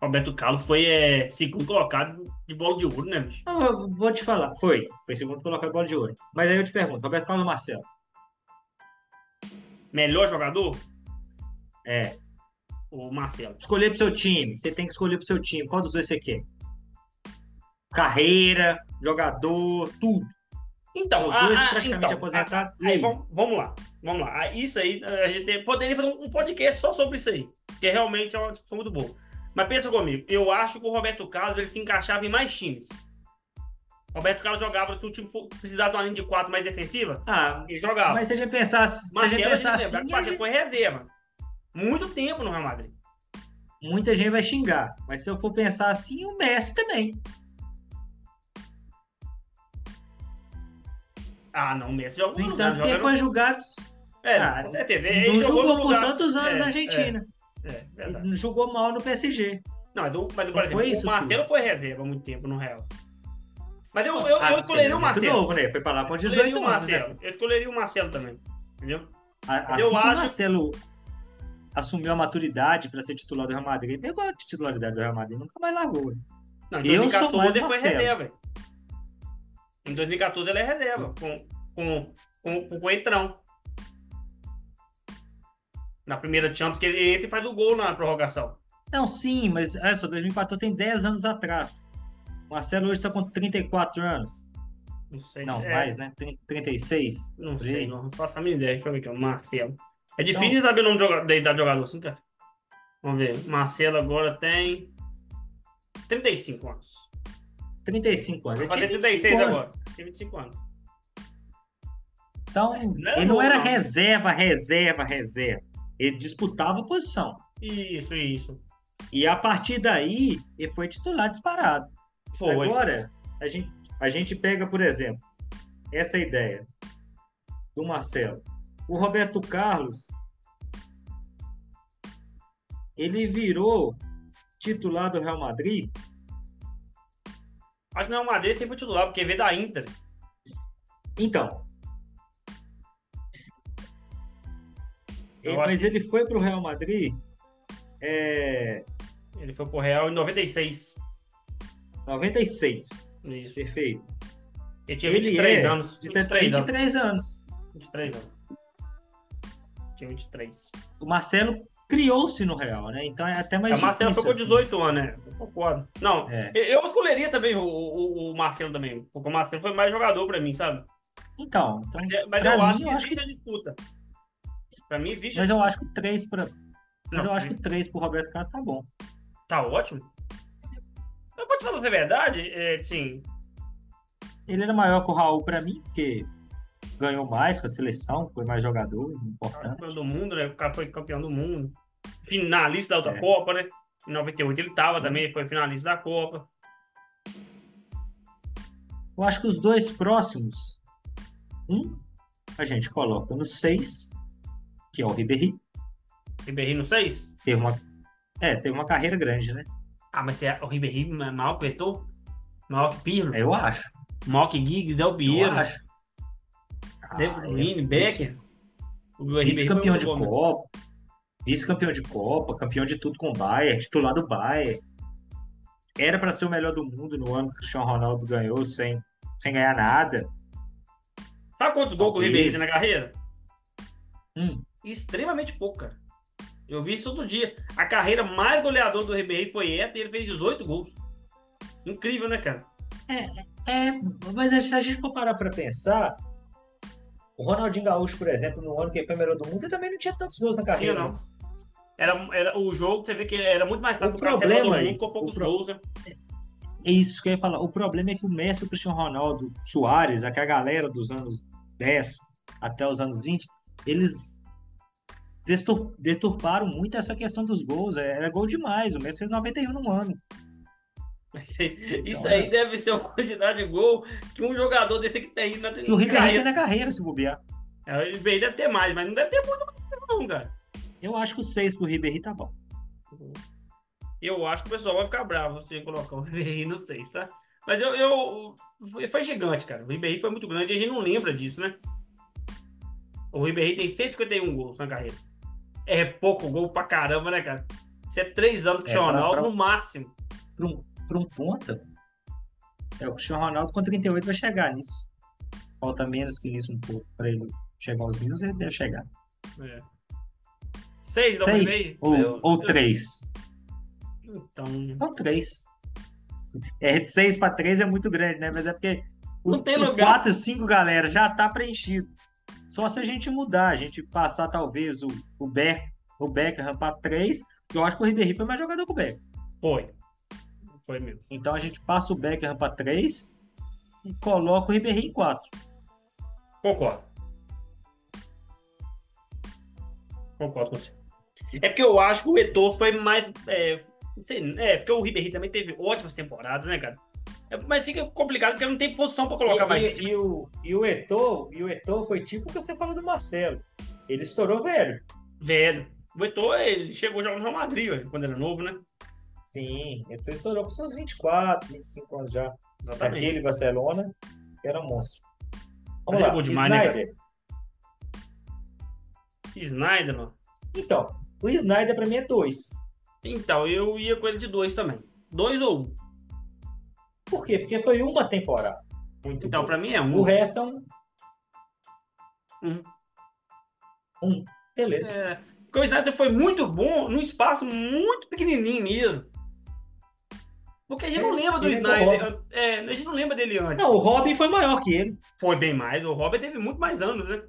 Roberto Carlos foi é, segundo colocado de bola de ouro, né, bicho? Eu vou te falar. Foi. Foi segundo colocado bola de ouro. Mas aí eu te pergunto, Roberto Carlos Marcelo? Melhor jogador? É. O Marcelo. Escolher pro seu time. Você tem que escolher pro seu time. Qual dos dois você quer? Carreira, jogador, tudo. Então, Os dois ah, ah, praticamente então, aposentados. ah, aí, vamos, vamos lá. Vamos lá. Isso aí, a gente poderia fazer um podcast só sobre isso aí. Porque realmente é uma discussão muito boa. Mas pensa comigo, eu acho que o Roberto Carlos ele se encaixava em mais times. Roberto Carlos jogava, se o time precisar de uma linha de quatro mais defensiva, Ah, ele jogava. mas se a gente pensar, se a gente gente assim, porque gente- foi reserva. Muito tempo no Real Madrid. muita gente vai xingar. Mas se eu for pensar assim, o Messi também. Ah, não, o Messi joga No entanto, lugar, quem joga foi julgado É, Ah, com certeza. Ele não jogou jogou por tantos anos É, na Argentina. É, é, verdade. não jogou mal no PSG. Não, mas, o- mas Não por exemplo, foi o Marcelo foi reserva há muito tempo no Real. Mas eu, eu, Ah, eu escolheria o Marcelo. novo, né? Foi pra lá com Eu 18 escolheria o anos. né? Marcelo. Eu escolheria o Marcelo também. Entendeu? A- Eu Assim que acho- o Marcelo assumiu a maturidade para ser titular do Real Madrid, ele pegou a titularidade do Real Madrid, nunca mais largou. né? Não, em Eu sou 2014 mais ele foi Marcelo. reserva. Em 2014 ele é reserva. Com, com, com, com o Entrão. Na primeira Champions, que ele entra e faz o gol na prorrogação. Não, sim, mas olha só, 2014 tem 10 anos atrás. O Marcelo hoje está com 34 anos. Não sei. Não, é, mais, né? Trin- 36. Não sei, aí. não, não faço a mínima ideia. Deixa eu ver aqui, o Marcelo. É Então- difícil saber o nome da idade do jogador, assim, cara. Vamos ver. Marcelo agora tem 35 anos. 35 anos. Ele fazer tinha 36 25 agora. anos. Tem 25 anos. Então, Não era ele não novo, era não. reserva, reserva, reserva. Ele disputava a posição. Isso, isso. E a partir daí, ele foi titular disparado. Foi. Agora, a gente, a gente pega, por exemplo, essa ideia do Marcelo. O Roberto Carlos, ele virou titular do Real Madrid. Acho que não é o Madrid tem titular, porque veio da Inter. Então. Eu Ele- acho mas ele foi para o Real Madrid é, Ele foi pro Real em 96. 96. Isso. Perfeito. Ele tinha Ele 23 é anos. De 23 anos. 23 anos. 23 anos. Tinha 23. O Marcelo criou-se no Real, né? Então é até mais o Marcelo difícil, com assim. 18 anos, né? Eu concordo. Não, É. eu- escolheria também o, o, o Marcelo também. Porque o Marcelo foi mais jogador pra mim, sabe? Então, então Mas, mas eu mim, acho que eu acho existe a disputa. Pra mim existe Mas eu acho que três para. Mas Não, eu acho que três pro Roberto Carlos tá bom. Tá ótimo. Eu vou te falar a verdade, é, sim. Ele era maior que o Raul pra mim, porque ganhou mais com a seleção, foi mais jogador, importante. Campeão do mundo, né? O cara foi campeão do mundo. Finalista da outra É. Copa, né? Em 98 ele tava também, foi finalista da Copa. Eu acho que os dois próximos, um a gente coloca no seis, que é o Ribéry. Ribéry no 6? Teve uma, é, teve uma carreira grande, né? Ah, mas é o Ribéry é maior que o Eto'o? Maior que Pirlo? Eu acho. Maior que Giggs, Del Eu Piero, acho. David Ah, é- Becker. Vice-campeão muito de né? Copa. Vice-campeão de Copa, campeão de tudo com o Bayern, titular do Bayern. Era para ser o melhor do mundo no ano que o Cristiano Ronaldo ganhou sem, sem ganhar nada. Sabe quantos gols que o tem na carreira? Hum, Extremamente pouco, cara. Eu vi isso todo dia. A carreira mais goleadora do Ribéry foi essa e ele fez 18 gols. Incrível, né, cara? é, mas se a gente for parar para pensar, o Ronaldinho Gaúcho, por exemplo, no ano que ele foi melhor do mundo, ele também não tinha tantos gols na Tinha, carreira. não. Era, era, o jogo, você vê que era muito mais fácil O problema aí, mundo com poucos pro- gols, né? É isso que eu ia falar. O problema é que o Messi, o Cristiano Ronaldo, Soares, aquela galera dos anos 10 até os anos 20, eles deturparam muito essa questão dos gols. É, Era gol demais. O Messi fez 91 no ano. Isso Então, aí é. deve ser uma quantidade de gol que um jogador desse que tem na Que o Ribéry tem na carreira, se bobear. É, O Ribéry deve ter mais, mas não deve ter muito mais não, cara. Eu acho que o 6 pro Ribéry tá bom. Eu acho que o pessoal vai ficar bravo se colocar o Ribéry no 6, tá? Mas eu, eu. foi- gigante, cara. O Ribéry foi muito grande e a gente não lembra disso, né? O Ribéry tem 151 gols na carreira. É pouco gol pra caramba, né, cara? Isso é três anos com o É, Cristiano pra- Ronaldo pra- no máximo. Para um, pra um ponta, é, o Cristiano Ronaldo com 38 vai chegar nisso. Falta menos que isso um pouco para ele chegar aos mil, ele deve chegar. É. Seis do? 6 ou, ou 3? Então. Então, 3. É, de 6 para 3 é muito grande, né? Mas é porque o, Não tem lugar. 4 e 5, galera, já tá preenchido. Só se a gente mudar, a gente passar talvez o, o, Beck, o Beckham para 3, que eu acho que o Ribéry foi mais jogador que o Beckham. Foi. Foi mesmo. Então a gente passa o Beckham para 3 e coloca o Ribéry em 4. Concordo. Concordo com você. É porque eu acho que o Eto'o foi mais. É, sei, é, porque o Ribéry também teve ótimas temporadas, né, cara? É, mas fica complicado porque não tem posição para colocar e, mais e. E o, e o Eto'o, e o Eto'o foi tipo o que você falou do Marcelo. Ele estourou velho. Velho. O Eto'o, ele chegou jogar no Real Madrid, velho, quando era novo, né? Sim, Eto'o estourou com seus 24, 25 anos já. Exatamente. Aquele Barcelona era monstro. Vamos Mas é lá, bom demais, né, Snyder. Snyder, mano. Então, o Snyder pra mim é 2. Então, eu ia com ele de dois também. Dois ou um. Por quê? Porque foi uma temporada. Muito Então, boa. pra mim é um. O resto é um. Um. Um. Beleza. É, porque o Snyder foi muito bom num espaço muito pequenininho mesmo. Porque a gente É, não lembra do ele é Snyder. É, a gente não lembra dele antes. Não, o Robin foi maior que ele. Foi bem mais. O Robert teve muito mais anos, né?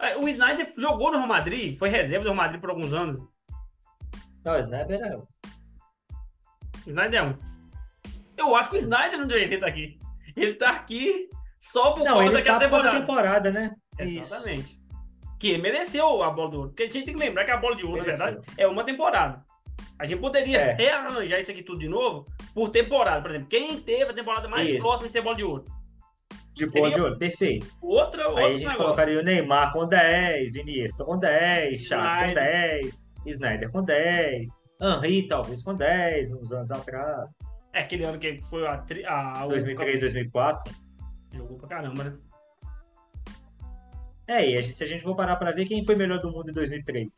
É, O Snyder jogou no Real Madrid, foi reserva do Real Madrid por alguns anos. Não, o Snyder era. O Snyder é um. Eu acho que o Snyder não deveria estar aqui. Ele tá aqui só por Não, causa ele daquela tá por temporada. temporada, né? Isso. Exatamente. Que mereceu a bola de ouro. Porque a gente tem que lembrar que a bola de ouro, Mereceu. na verdade, é uma temporada. A gente poderia É. rearranjar isso aqui tudo de novo por temporada. Por exemplo, quem teve a temporada mais Isso. próxima de ter bola de ouro? De boa de olho, perfeito. Outra, Aí a gente negócio. colocaria o Neymar com 10, Iniesta com 10, Xavi com Snyder. 10, Snyder com 10, Henry talvez com 10, uns anos atrás, É aquele ano que foi a. tri- a, a 2003, 2004. Jogou pra caramba, né? É, e se a gente for parar pra ver quem foi melhor do mundo em 2003.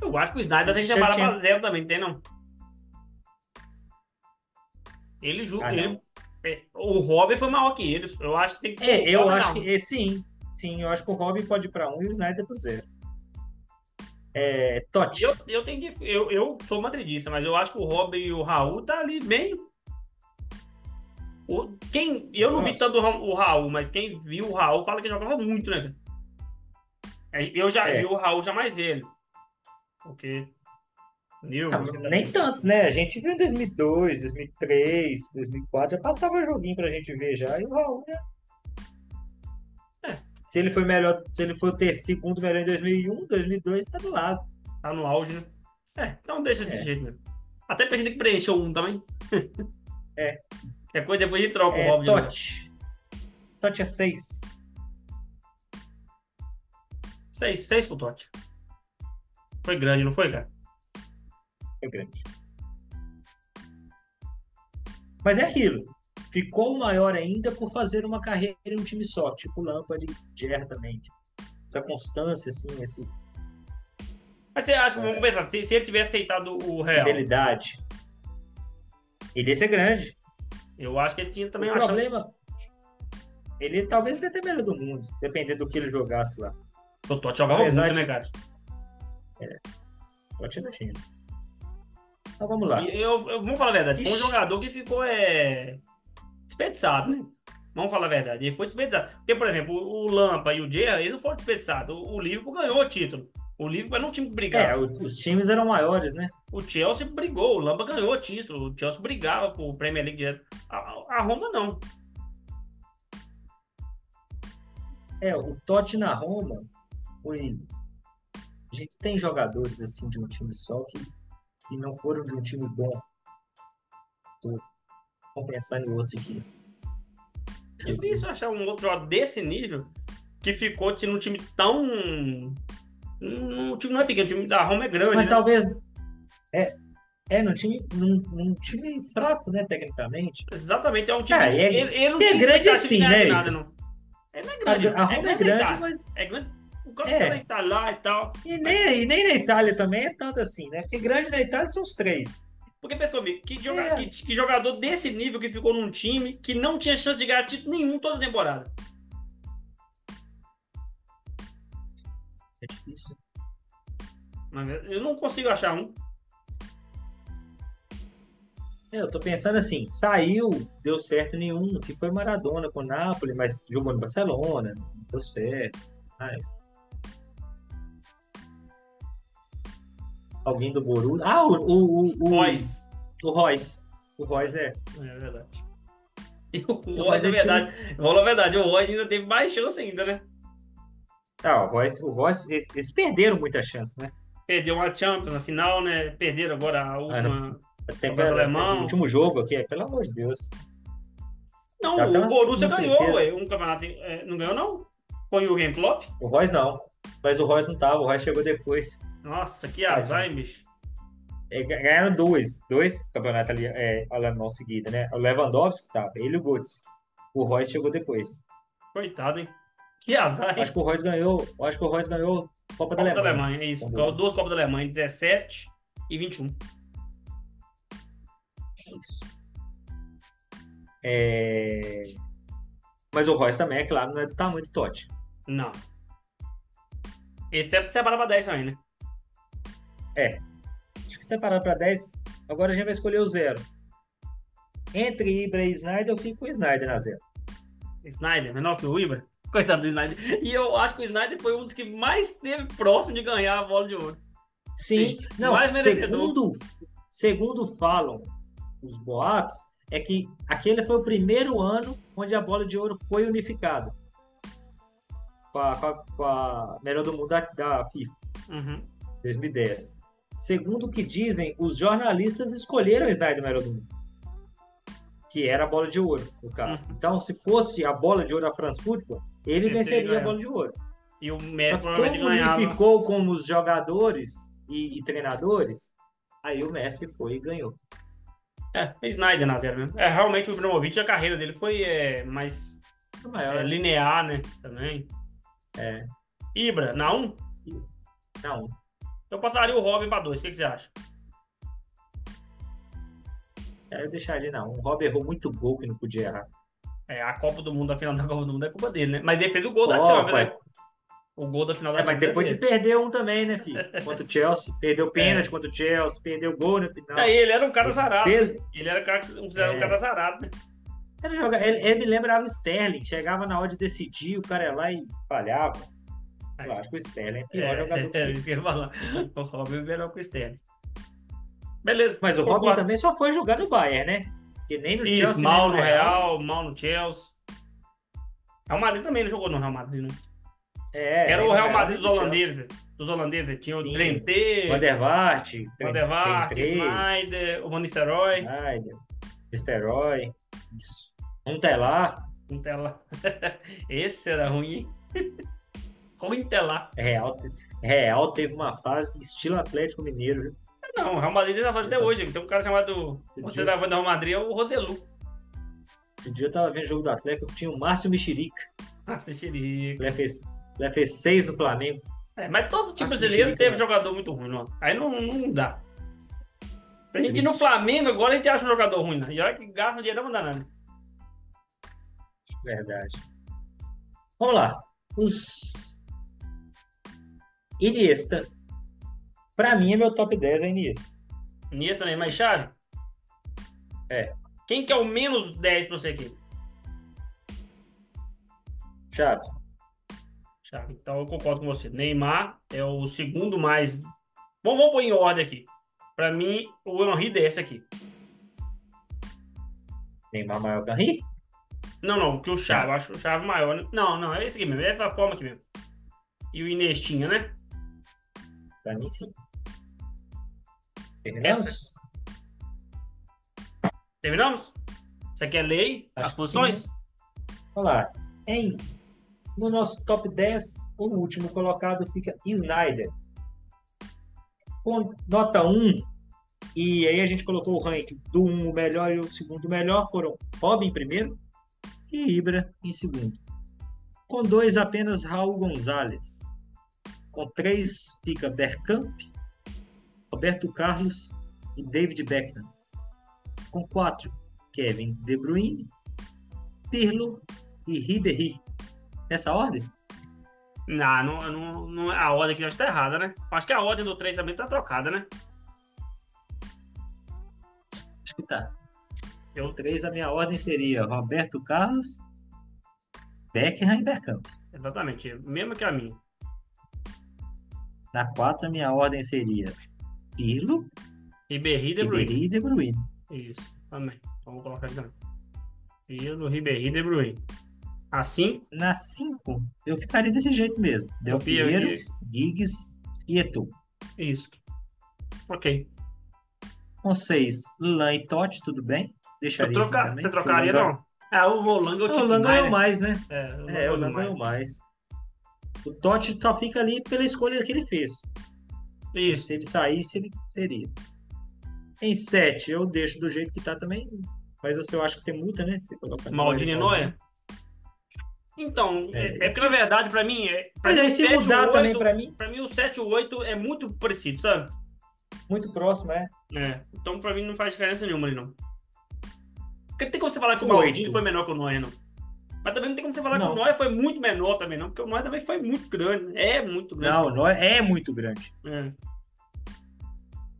Eu acho que o Snyder tem que separar tinha- pra zero também, tem não? Ele julga. Ah, ele, é, o Robin foi maior que ele. Eu acho que tem que. É, eu acho não. que, é, sim, sim, eu acho que o Robin pode ir pra 1 e o Snyder pro 0. É, Totti. Eu, eu tenho que. Eu, eu sou madridista, mas eu acho que o Robin e o Raul tá ali bem. O, quem, eu não vi tanto o Ra- o Raul, mas quem viu o Raul fala que jogava muito, né? É, Eu já É. vi o Raul já mais velho. Porque. Meu, Ah, tá- nem tanto, né? A gente viu em 2002, 2003, 2004, já passava joguinho pra gente ver já, e o Raul já. Se ele foi melhor, se ele for ter segundo melhor em 2001, 2002, tá do lado. Tá no auge, né? É, então deixa de É. jeito mesmo. Até pra gente preencher um também. É. É coisa depois a gente troca o É, Robin. de novo. Totti. Totti é 6. Seis, seis pro Totti. Foi grande, não foi, cara? É grande. Mas é aquilo. Ficou maior ainda por fazer uma carreira em um time só, tipo Lampard e Gerrard também. Essa constância, assim, essa Mas você acha, É. vamos pensar, se, se ele tivesse feitado o Real, fidelidade. Ele ia ser grande. eu acho que ele tinha também o uma chance. problema. Ele talvez até melhor do mundo, dependendo do que ele jogasse lá. O Totti jogava Apesar muito, de- né, cara? Pode da China. Então vamos lá. Eu, eu, vamos falar a verdade, foi um Ixi. jogador que ficou é, desperdiçado, né? Vamos falar a verdade, ele foi desperdiçado. Porque, por exemplo, o o Lampa e o Gerrard, eles não foram desperdiçados. O, o Liverpool ganhou o título. O Liverpool era um time que É, brigava. o- os times eram maiores, né? O Chelsea brigou, o Lampa ganhou o título. O Chelsea brigava por Premier League direto. A, a Roma não. É, o Totti na Roma foi. A gente tem jogadores assim de um time só que, que não foram de um time bom. Tô, pensar em outro aqui. Difícil achar um outro jogador desse nível que ficou assim, num time tão. Um, o time não é pequeno, o time da Roma é grande. Mas né? talvez. É, é num, time, num, num time fraco, né, tecnicamente. Exatamente, é um time. É- ele, ele não e é tinha grande assim, né, nada, não. Ele não é grande. A, a Roma é grande, Itália. mas. É grande. O cara É. tá lá e tal. E nem, e nem na Itália também é tanto assim, né? Porque grande na Itália são os três. Porque pensa comigo, que, joga- É. que- que jogador desse nível que ficou num time que não tinha chance de ganhar título nenhum toda temporada. É difícil. Mas Eu não consigo achar um. É, Eu tô pensando assim, saiu, deu certo nenhum, que foi Maradona com o Napoli, mas jogou no Barcelona, deu certo. Mas... Alguém do Borussia. Ah, o, o, o, o Royce. O Royce. O Royce é. É verdade. E o Royce, é verdade. Vamos falar a verdade, o Royce ainda teve mais chance ainda, né? Ah, o Royce, o Royce eles, eles perderam muita chance, né? Perdeu uma Champions na final, né? Perderam agora a última. Tem Campeonato alemão. o último jogo aqui, pelo amor de Deus. Não, Dá o Borussia ganhou, ué. Um campeonato. é, não ganhou, não? Com o Jürgen Klopp? O Royce não. Mas o Royce não tava, o Royce chegou depois. Nossa, que azar, hein, bicho. É, ga- ganharam dois, dois campeonatos ali, é, alemão seguidos, né? O Lewandowski tava, ele e o Götze. O Royce chegou depois. Coitado, hein? Que azar, hein? Acho que o Royce ganhou, acho que o Royce ganhou a Copa da Copa da Alemanha. Alemanha, é isso. Duas. Duas Copas da Alemanha, 17 e 21. Isso. É... Mas o Royce também, é claro, não é do tamanho do Totti. Não. Esse é separar pra 10 também, né? Acho que separado para 10, agora a gente vai escolher o zero. Entre Ibra e Snyder, eu fico com o Snyder na zero. Snyder, menor que o Ibra. Coitado do Snyder. E eu acho que o Snyder foi um dos que mais esteve próximo de ganhar a bola de ouro. Sim, Sim, não, mais merecedor. segundo, segundo falam os boatos, é que aquele foi o primeiro ano onde a bola de ouro foi unificada. Com a, com a- com a melhor do mundo da, da FIFA, Uhum. 2010. Segundo o que dizem, os jornalistas escolheram o Snyder melhor do mundo. Que era a bola de ouro, no caso. Uhum. Então, se fosse a bola de ouro da France Football, ele Ele venceria a ganhava. bola de ouro. E o Messi provavelmente como ganhava. unificou como os jogadores e, e treinadores, aí o Messi foi e ganhou. É, Snyder na zero mesmo. É, realmente o Ibrahimovic, a carreira dele foi é, mais é, né? linear, né? Também. É. Ibra, na 1, Não, eu passaria o Robin pra 2. O que, que você acha? é, eu deixaria não. O Rob errou muito gol que não podia errar. É, a Copa do Mundo, a final da Copa do Mundo é culpa dele, né? Mas ele fez o gol da Copa. Champions, né? O gol da final da É, mas depois é de perder um também, né, filho? Contra o Chelsea. Perdeu pênalti contra o Chelsea, perdeu gol no final. Aí ele era um cara azarado. Fez- Ele era um cara, um É. cara azarado, né? Era jogar, ele, ele me lembrava Sterling. Chegava na hora de decidir, o cara ia lá e falhava. Eu acho que o Sterling é o pior jogador que É, é isso que eu ia falar. O Robin é melhor que o Sterling. Beleza. Mas o Robin também só foi jogar no Bayern, né? Que nem no Isso, Chelsea, mal nem no Real, mal no Chelsea. Real Madrid também não jogou no Real Madrid, não. É, Era o Real Madrid dos holandeses. Dos holandeses. Tinha o Sim. Trentê, Van der Vaart, Van der Vaart, Trent- Snyder, o Van Nistelrooy. Snyder, Esterói, um telar, Intela. Esse era ruim, hein? ruim Intela. Real, Real teve uma fase estilo Atlético Mineiro. viu? Não, o Real Madrid tá fazendo até hoje. Tem um cara chamado. Você dia- da Real Madrid é o Roselu. Esse dia eu tava vendo o jogo do Atlético, tinha o Márcio Mexerica. Nossa, xerica. Ele fez, ele fez seis no Flamengo. É, mas todo time Nossa, brasileiro teve né? jogador muito ruim, não. Aí não, não dá. A gente no. Flamengo, agora a gente acha um jogador ruim, né? E olha que gasta dinheiro não dá nada. Verdade. Vamos lá. Os Iniesta. Pra mim é meu top 10 é Iniesta. Iniesta, né? Mais chave? É. Quem que é o menos 10 pra você aqui? Chave. Chave. Então eu concordo com você. Neymar é o segundo mais. Vamos, vamos pôr em ordem aqui. Pra mim, o Henry desce aqui. Neymar maior que Henry? Não, não, que o Chave, eu acho o Chave maior. né? Não, não, é esse aqui mesmo, é essa forma aqui mesmo. E o Inestinha, né? Pra mim sim. Terminamos? Terminamos? Você quer ler Acho as posições? Vamos lá. Em, no nosso top 10, o último colocado fica Snyder. Com nota 1. E aí a gente colocou o ranking do 1 o melhor e o segundo melhor foram Robin em primeiro e Ibra em segundo. Com dois apenas Raul Gonzalez. Com três fica Bergkamp, Roberto Carlos e David Beckham. Com quatro Kevin De Bruyne, Pirlo e Ribéry. Nessa ordem? Não, não, não, não- a ordem aqui eu acho que tá errada, né? Acho que a ordem do 3 também tá trocada, né? Acho que tá. Eu- O 3, a minha ordem seria Roberto Carlos, Beckham e Bergkamp. Exatamente, mesmo que a minha. Na 4, a minha ordem seria Pirlo, Ribéry e De Bruyne. Ribéry e De Bruyne. Isso, também. Então, vou colocar aqui também. Pirlo, Ribéry e De Bruyne. Assim, Na 5, eu ficaria desse jeito mesmo. Del Piero, Giggs e Eto'o. isso. Ok. Com 6, Lan e Totti, tudo bem? Deixaria troca- assim. Você trocaria, o não? É, o Roland eu O Lan ganhou mais, né? É, o É, o Roland Lan mais. ganhou mais. O Totti só fica ali pela escolha que ele fez. Isso. Se ele saísse, ele seria. Em 7, eu deixo do jeito que tá também. Mas você eu acho que você muda, né? Você coloca Maldini Neuer, Noé? Então, é, É. é porque na verdade, pra mim, é, pra Mas aí se 7 mudar 8, também pra mim, Pra mim, o 7 e o 8 é muito parecido, sabe? muito próximo, é. É. Então, pra mim, não faz diferença nenhuma ali, não. Porque tem como você falar que o Oito. Maldini foi menor que o Noé, não. Mas também não tem como você falar Não. que o Noé foi muito menor também, não. Porque o Noé também foi muito grande. É muito grande. Não, Neuer é muito grande. É.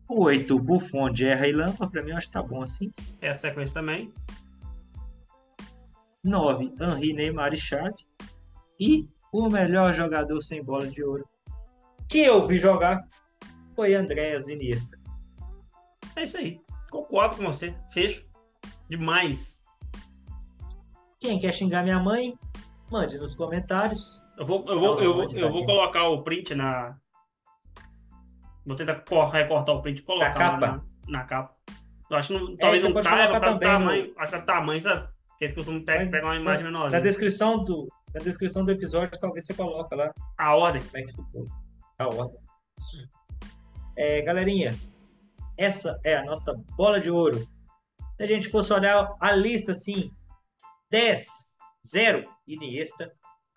O 8, Buffon, Gerra e Lampa, pra mim eu acho que tá bom assim. É a sequência também. 9, Henri, Neymar e Chave. E o melhor jogador sem bola de ouro que eu vi jogar foi Andréas Iniesta. É isso aí. Concordo com você. Fecho. Demais. Quem quer xingar minha mãe, mande nos comentários. Eu vou, eu vou, eu vou, eu tá vou colocar o print na. Vou tentar cor- recortar o print e colocar lá capa? Na, na capa. Eu acho que não, talvez você não pode caiba para também tamanho. Acho que é tamanho, sabe? Porque eles costumam pegar uma imagem Na menorzinha. descrição do, na descrição do episódio, talvez você coloca lá A ordem. como é que ficou. A ordem. É, galerinha, essa é a nossa bola de ouro. Se a gente fosse olhar a lista assim, 10, 0, Iniesta,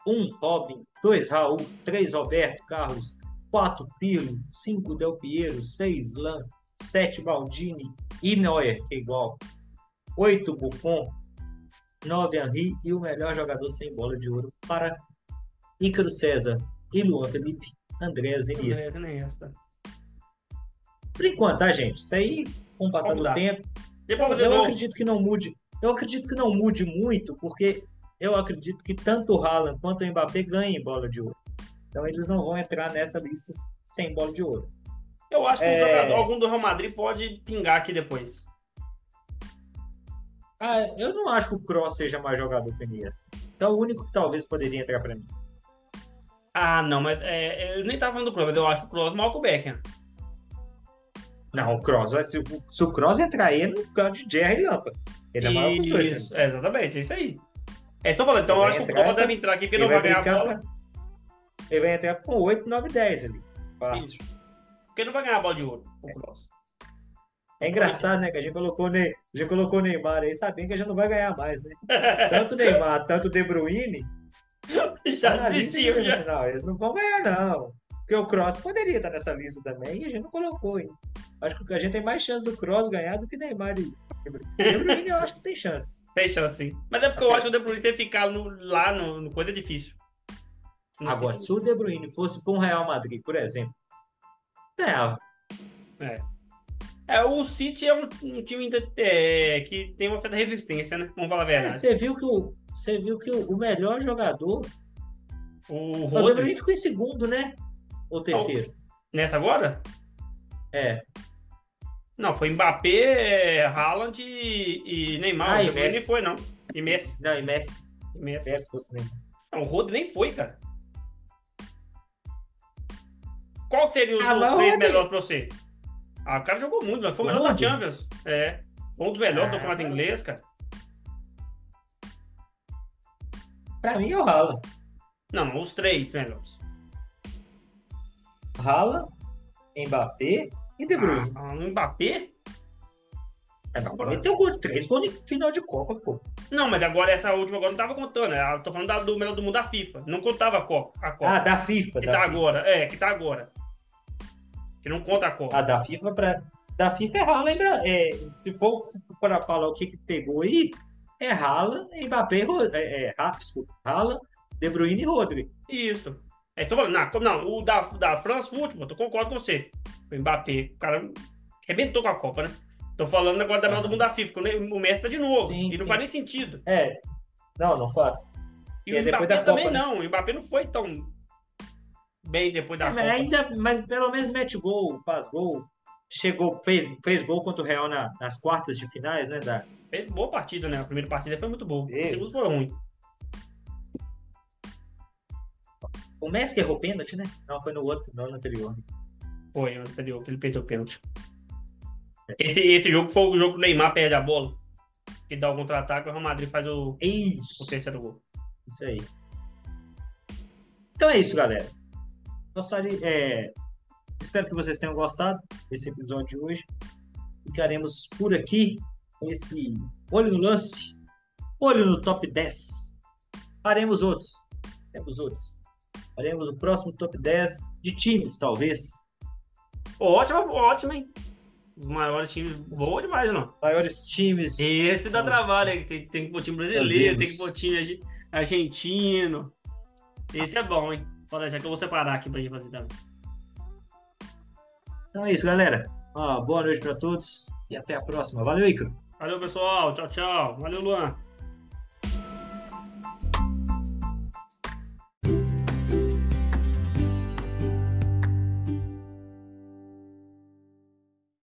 1, Robin, 2, Raul, 3, Roberto Carlos, 4, Pirlo, 5, Del Piero, 6, Lan, 7, Maldini e Neuer, que é igual, 8, Buffon, 9, Henri e o melhor jogador sem bola de ouro para Ícaro César e Luan Felipe, Andréas Iniesta. Por enquanto, tá, gente? Isso aí, com o passar do tempo, eu, eu acredito que não mude. Eu acredito que não mude muito, porque eu acredito que tanto o Haaland quanto o Mbappé ganhem bola de ouro. Então eles não vão entrar nessa lista sem bola de ouro. Eu acho que um É. jogador, algum do Real Madrid pode pingar aqui depois. Ah, eu não acho que o Kroos seja mais jogador que o Iniesta. Então o único que talvez poderia entrar para mim. Ah, não, mas é, eu nem tava falando do Kroos, mas eu acho o Kroos maior que o Beckham. Não, o vai- se, o- se o Kroos entrar aí, é no canto de Jerry Lampa. Ele é maior que os dois. né? Isso, é, exatamente, é isso aí. É só falando, então Ele eu acho que o entrar, Kroos deve entrar aqui porque Ele não vai ganhar a bola. pra- Ele vai entrar com 8, 9, 10 ali. Fácil. Isso. Porque não vai ganhar a bola de ouro, o Kroos. É engraçado, né? Que a gente colocou, ne... a gente colocou o Neymar aí, sabendo que a gente não vai ganhar mais, né? Tanto o Neymar, tanto o De Bruyne. já tá desistiu, de- já. Não, eles não vão ganhar, não. Porque o Cross poderia estar nessa lista também e a gente não colocou, hein? Acho que a gente tem mais chance do Cross ganhar do que Neymar e De Bruyne. Eu acho que tem chance. Tem chance, sim. Mas é porque eu acho que o De Bruyne ter ficado no- lá no, no coisa é difícil. Não Agora, sei. se o De Bruyne fosse para um Real Madrid, por exemplo, ganhava. É, o City é um, um time é, que tem uma certa resistência, né? Vamos falar a É, verdade. você viu que o, você viu que o, o melhor jogador. O O Rodri, Bruyne ficou em segundo, né? Ou terceiro? nessa agora? É. Não, foi Mbappé, Haaland e, e Neymar. Ah, o e Messi. nem foi, não. E Messi. Não, e Messi. E Messi. Messi fosse Neymar. Não, o Rodri nem foi, cara. Qual que seria os Ah, três melhores pra você? Ah, o cara jogou muito, mas foi o O melhor da? Champions. É. Foi um dos melhores do Ah, campeonato mas- inglês, cara. Pra mim é o Haaland. Não, os três melhores. Haaland, Mbappé e De Bruyne. Ah, Mbappé? É, ele meteu gol, três gols em final de Copa, pô. Não, mas agora essa última agora não tava contando. né? Eu tô falando da, do melhor do mundo da FIFA. Não contava a Copa. A Copa Ah, da FIFA. que Da tá FIFA. agora. É, que tá agora. Que não conta a Copa. Ah, da FIFA pra. Da FIFA é Haaland, lembra? É, se for para falar o que, que pegou aí, é Haaland, Mbappé e. É, é, Ha- desculpa, Haaland, De Bruyne e Rodri. Isso. É só falando, não, não, o da, da France Football, eu concordo com você. O Mbappé, o cara arrebentou com a Copa, né? Tô falando agora da melhor do mundo da FIFA, quando o Messi tá de novo. Sim, e não sim. faz nem sentido. É. Não, não faz. E E o Mbappé da também Copa, né? não. O Mbappé não foi tão bem depois da É, Copa. mas ainda, mas pelo menos mete gol, faz gol. chegou, fez, fez gol contra o Real na, nas quartas de finais, né? Da... Fez boa partida, né? A primeira partida foi muito boa. Isso. A segunda foi ruim. O Messi errou pênalti, né? Não, foi no outro, não no anterior. Foi, no anterior, que ele perdeu o pênalti. Esse, esse jogo foi o jogo que o Neymar perde a bola. Que dá o contra-ataque, o Real Madrid faz o, o Isso, terceiro gol. isso aí. Então é isso, galera. Gostaria, é, espero que vocês tenham gostado desse episódio de hoje. Ficaremos por aqui com esse olho no lance, olho no top 10. Faremos outros. Faremos outros. Faremos o próximo top 10 de times, talvez. Ótimo, ótimo, hein? Os maiores times, boa demais, não. Maiores times. Esse dá Os- trabalho? Tem, tem que pôr time brasileiro, tem que pôr time arge- argentino. Esse é bom, hein? Pode deixar que eu vou separar aqui pra gente fazer também. Então é isso, galera. Boa noite para todos e até a próxima. Valeu, Icaro. Valeu, pessoal. Tchau, tchau. Valeu, Luan.